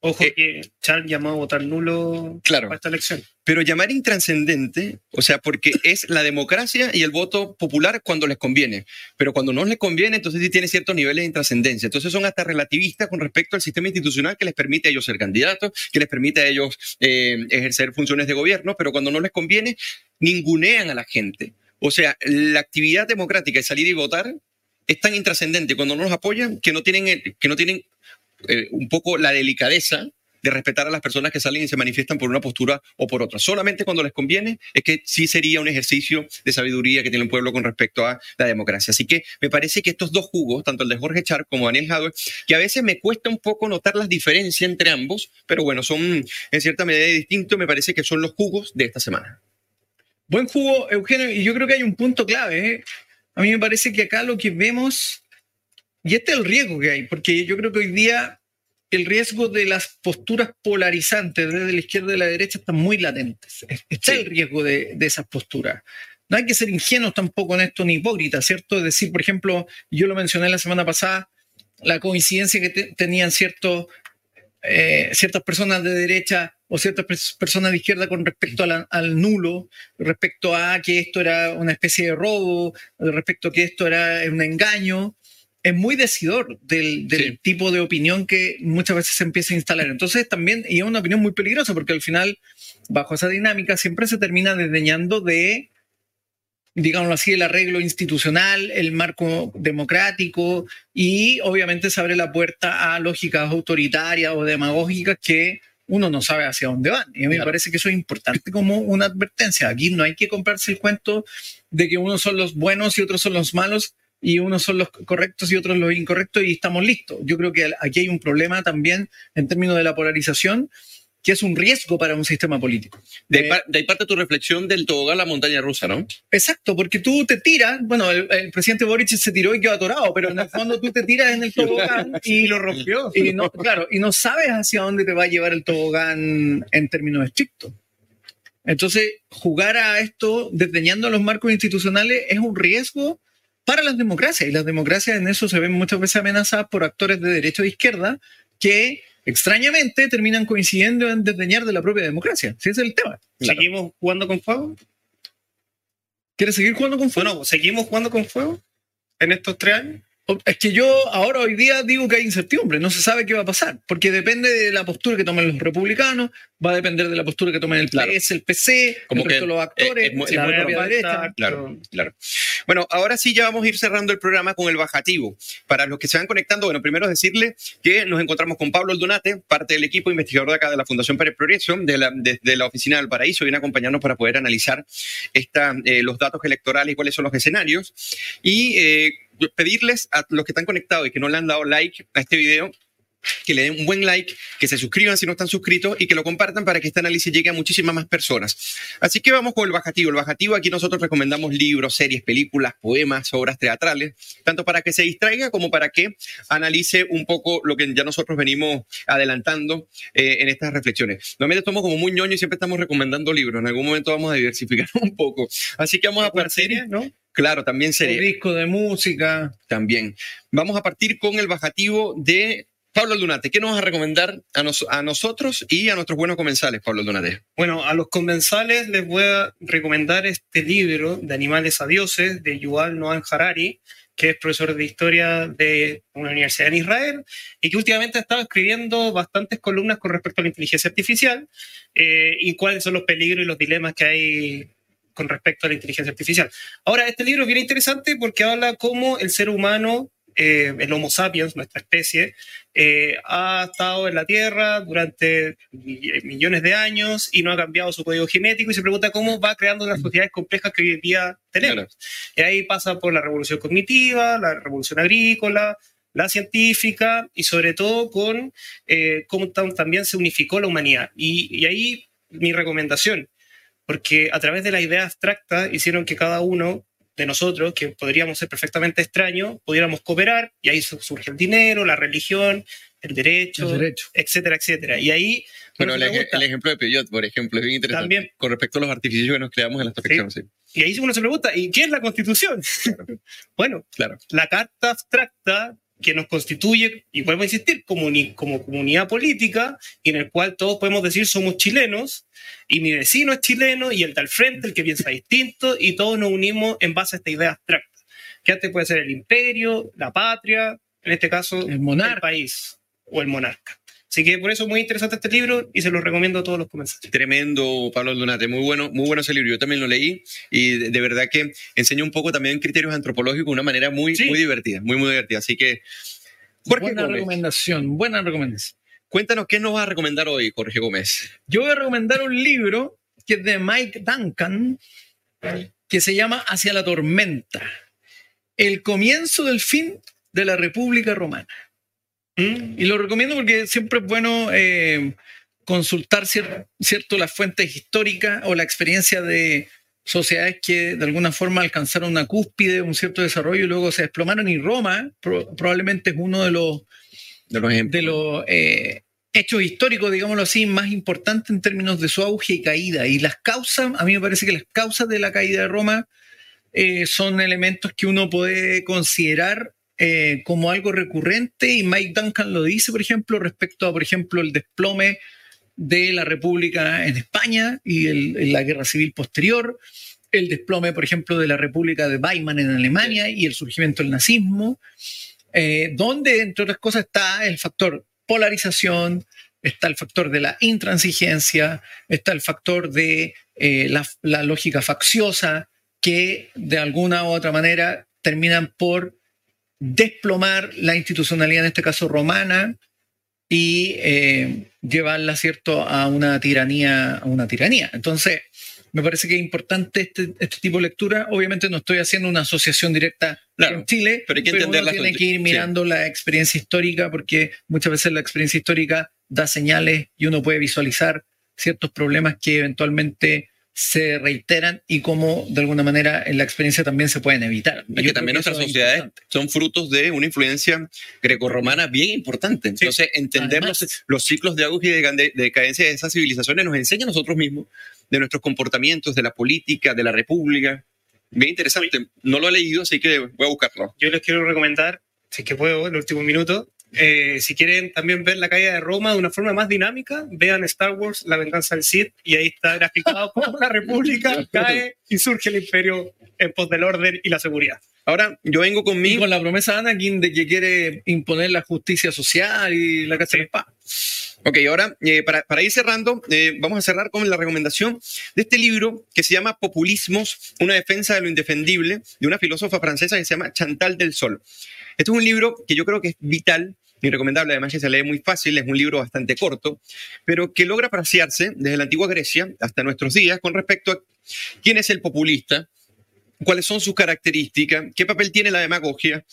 Ojo eh, que Charles llamó a votar nulo claro, para esta elección. Pero llamar intranscendente, o sea, porque es la democracia y el voto popular cuando les conviene. Pero cuando no les conviene, entonces sí tiene ciertos niveles de intrascendencia. Entonces son hasta relativistas con respecto al sistema institucional que les permite a ellos ser candidatos, que les permite a ellos eh, ejercer funciones de gobierno, pero cuando no les conviene, ningunean a la gente. O sea, la actividad democrática de salir y votar es tan intrascendente cuando no los apoyan que no tienen, que no tienen eh, un poco la delicadeza de respetar a las personas que salen y se manifiestan por una postura o por otra. Solamente cuando les conviene es que sí sería un ejercicio de sabiduría que tiene el pueblo con respecto a la democracia. Así que me parece que estos dos jugos, tanto el de Jorge Char como Daniel Jadwe, que a veces me cuesta un poco notar las diferencias entre ambos, pero bueno, son en cierta medida distintos, me parece que son los jugos de esta semana. Buen jugo, Eugenio, y yo creo que hay un punto clave. ¿eh? A mí me parece que acá lo que vemos y este es el riesgo que hay, porque yo creo que hoy día el riesgo de las posturas polarizantes desde la izquierda y la derecha están muy latentes. Está sí. el riesgo de, de, esas posturas. No hay que ser ingenuos tampoco en esto ni hipócritas, ¿cierto? Es decir, por ejemplo, yo lo mencioné la semana pasada, la coincidencia que te, tenían ciertos, eh, ciertas personas de derecha o ciertas personas de izquierda con respecto al nulo, respecto a que esto era una especie de robo, respecto a que esto era un engaño. Es muy decidor del, tipo de opinión que muchas veces se empieza a instalar. Entonces también, y es una opinión muy peligrosa, porque al final, bajo esa dinámica, siempre se termina desdeñando de digámoslo así, el arreglo institucional, el marco democrático y obviamente se abre la puerta a lógicas autoritarias o demagógicas que uno no sabe hacia dónde van. Y a mí me parece que eso es importante como una advertencia. Aquí no hay que comprarse el cuento de que unos son los buenos y otros son los malos y unos son los correctos y otros los incorrectos y estamos listos. Yo creo que aquí hay un problema también en términos de la polarización que es un riesgo para un sistema político. De, ahí parte tu reflexión del tobogán la montaña rusa, ¿no? Exacto, porque tú te tiras, bueno, el, presidente Boric se tiró y quedó atorado, pero en el fondo tú te tiras en el tobogán y, lo rompió. Y no, claro, y no sabes hacia dónde te va a llevar el tobogán en términos estrictos. Entonces, jugar a esto desdeñando los marcos institucionales es un riesgo para las democracias, y las democracias en eso se ven muchas veces amenazadas por actores de derecha o de izquierda que extrañamente terminan coincidiendo en desdeñar de la propia democracia. ese es el tema. ¿Seguimos jugando con fuego? ¿Quieres seguir jugando con fuego? Bueno, ¿seguimos jugando con fuego en estos tres años? Es que yo ahora hoy día digo que hay incertidumbre, no se sabe qué va a pasar, porque depende de la postura que tomen los republicanos, va a depender de la postura que tomen el PS, el PC, Como el los actores, la derecha. Claro, claro. Bueno, ahora sí ya vamos a ir cerrando el programa con el bajativo. Para los que se van conectando, bueno, primero decirle que nos encontramos con Pablo Aldonate, parte del equipo investigador de acá de la Fundación Pérez Progreso, de la, de, la Oficina del Paraíso, viene a acompañarnos para poder analizar esta, eh, los datos electorales y cuáles son los escenarios. Y eh, pedirles a los que están conectados y que no le han dado like a este video que le den un buen like, que se suscriban si no están suscritos y que lo compartan para que este análisis llegue a muchísimas más personas. Así que vamos con el bajativo. El bajativo aquí nosotros recomendamos libros, series, películas, poemas, obras teatrales, tanto para que se distraiga como para que analice un poco lo que ya nosotros venimos adelantando eh, en estas reflexiones. Normalmente estamos como muy ñoño y siempre estamos recomendando libros. En algún momento vamos a diversificar un poco. Así que vamos a partir, ¿no? Claro, también sería. disco de música. También. Vamos a partir con el bajativo de Pablo Aldunate. ¿Qué nos vas a recomendar a, nosotros y a nuestros buenos comensales, Pablo Aldunate? Bueno, a los comensales les voy a recomendar este libro de Animales a Dioses de Yuval Noam Harari, que es profesor de historia de una universidad en Israel y que últimamente ha estado escribiendo bastantes columnas con respecto a la inteligencia artificial eh, y cuáles son los peligros y los dilemas que hay con respecto a la inteligencia artificial. Ahora, este libro es bien interesante porque habla cómo el ser humano, eh, el Homo sapiens, nuestra especie, eh, ha estado en la Tierra durante millones de años y no ha cambiado su código genético y se pregunta cómo va creando las sociedades complejas que hoy en día tenemos. Y ahí pasa por la revolución cognitiva, la revolución agrícola, la científica y sobre todo con eh, cómo también se unificó la humanidad. y ahí mi recomendación, porque a través de la idea abstracta hicieron que cada uno de nosotros, que podríamos ser perfectamente extraños, pudiéramos cooperar, y ahí surge el dinero, la religión, el derecho, etcétera, etcétera. Y ahí... Bueno, el, ejemplo de Peugeot, por ejemplo, es bien interesante. También, con respecto a los artificios que nos creamos en las perfección. Y ahí uno se pregunta, ¿y qué es la Constitución? bueno, claro. la carta abstracta que nos constituye, y vuelvo a insistir, como, como comunidad política, y en el cual todos podemos decir somos chilenos, y mi vecino es chileno, y el del frente, el que piensa distinto, y todos nos unimos en base a esta idea abstracta, que antes puede ser el imperio, la patria, en este caso el, monarca. el país o el monarca. Así que por eso es muy interesante este libro y se lo recomiendo a todos los comensales. Tremendo, Pablo Donate, muy bueno, muy bueno ese libro. Yo también lo leí y de, verdad que enseña un poco también criterios antropológicos de una manera muy, muy divertida, muy, muy divertida. Así que. buena recomendación, buena recomendación. Cuéntanos qué nos vas a recomendar hoy, Jorge Gómez. Yo voy a recomendar un libro que es de Mike Duncan, que se llama Hacia la tormenta. El comienzo del fin de la República Romana. Y lo recomiendo porque siempre es bueno eh, consultar cierto las fuentes históricas o la experiencia de sociedades que de alguna forma alcanzaron una cúspide, un cierto desarrollo y luego se desplomaron. Y Roma probablemente es uno de los, de los, eh, hechos históricos, digámoslo así, más importantes en términos de su auge y caída. Y las causas, a mí me parece que las causas de la caída de Roma eh, son elementos que uno puede considerar eh, como algo recurrente y Mike Duncan lo dice, por ejemplo, respecto a, por ejemplo, el desplome de la República en España y el- la guerra civil posterior, el desplome, por ejemplo, de la República de Weimar en Alemania y el surgimiento del nazismo, eh, donde, entre otras cosas, está el factor polarización, está el factor de la intransigencia, está el factor de eh, la, la lógica facciosa, que de alguna u otra manera terminan por desplomar la institucionalidad, en este caso romana, y eh, llevarla, ¿cierto?, a una tiranía, a una tiranía. Entonces, me parece que es importante este, este tipo de lectura. Obviamente no estoy haciendo una asociación directa Claro, con Chile, pero hay que uno entenderla tiene que ir sí. mirando la experiencia histórica porque muchas veces la experiencia histórica da señales y uno puede visualizar ciertos problemas que eventualmente se reiteran y cómo de alguna manera en la experiencia también se pueden evitar. Es Yo que también eso nuestras es sociedades son frutos de una influencia grecorromana bien importante. Entonces, entender los, Además. los ciclos de auge y de decadencia de esas civilizaciones nos enseña a nosotros mismos de nuestros comportamientos, de la política, de la república. Bien interesante. No lo he leído, así que voy a buscarlo. Yo les quiero recomendar, si es que puedo, en el último minuto, eh, si quieren también ver la caída de Roma de una forma más dinámica, vean Star Wars, La venganza del Sith, y ahí está graficado cómo la República cae y surge el imperio en pos del orden y la seguridad. Ahora, yo vengo conmigo. con la promesa de Anakin de que quiere imponer la justicia social y la casa de la espada. Ok, ahora, eh, para, para ir cerrando, eh, vamos a cerrar con la recomendación de este libro que se llama Populismos, una defensa de lo indefendible, de una filósofa francesa que se llama Chantal del Sol. Este es un libro que yo creo que es vital y recomendable, además que se lee muy fácil, es un libro bastante corto, pero que logra apreciarse desde la antigua Grecia hasta nuestros días con respecto a quién es el populista, cuáles son sus características, qué papel tiene la demagogia.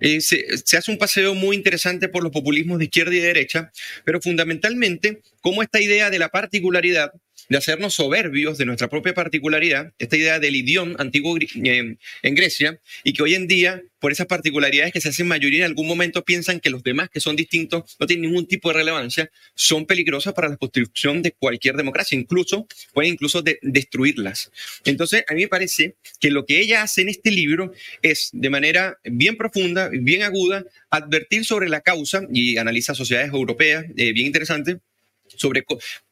Eh, se, se hace un paseo muy interesante por los populismos de izquierda y de derecha, pero fundamentalmente cómo esta idea de la particularidad, de hacernos soberbios de nuestra propia particularidad, esta idea del idioma antiguo eh, en Grecia, y que hoy en día, por esas particularidades que se hacen mayoría, en algún momento piensan que los demás que son distintos no tienen ningún tipo de relevancia, son peligrosas para la construcción de cualquier democracia, incluso pueden incluso de- destruirlas. Entonces, a mí me parece que lo que ella hace en este libro es, de manera bien profunda, bien aguda, advertir sobre la causa y analiza sociedades europeas, eh, bien interesante, sobre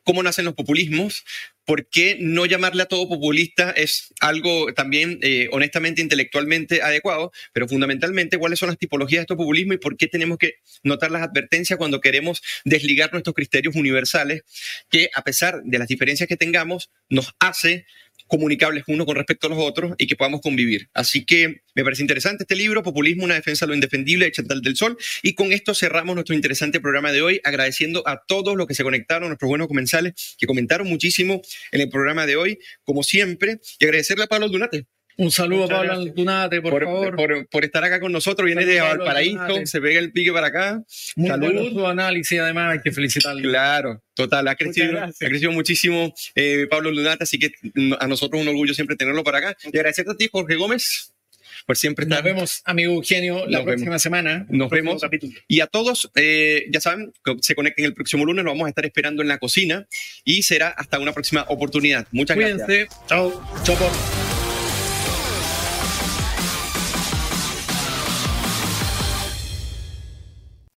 cómo nacen los populismos, por qué no llamarle a todo populista es algo también, eh, honestamente, intelectualmente adecuado, pero fundamentalmente cuáles son las tipologías de estos populismos y por qué tenemos que notar las advertencias cuando queremos desligar nuestros criterios universales, que a pesar de las diferencias que tengamos, nos hace comunicables uno con respecto a los otros y que podamos convivir. Así que me parece interesante este libro, Populismo, una defensa de lo indefendible de Chantal del Sol. Y con esto cerramos nuestro interesante programa de hoy, agradeciendo a todos los que se conectaron, nuestros buenos comensales, que comentaron muchísimo en el programa de hoy, como siempre, y agradecerle a Pablo Dunate Un saludo Muchas a Pablo. Aldunate, por, por, favor. por- por estar acá con nosotros. Viene de Saludos, Valparaíso, se pega el pique para acá. Muy Salud. bueno su análisis, además, hay que felicitarle. Claro, total, ha crecido, ha crecido muchísimo eh, Pablo Lunata, así que a nosotros un orgullo siempre tenerlo para acá. Y agradecerte a ti, Jorge Gómez, por siempre Nos estar. vemos, amigo Eugenio, la Nos próxima vemos. semana. Nos vemos. capítulo. Y a todos, eh, ya saben, que se conecten el próximo lunes, lo vamos a estar esperando en la cocina y será hasta una próxima oportunidad. Muchas gracias. Cuídense. Chao. Chau, por-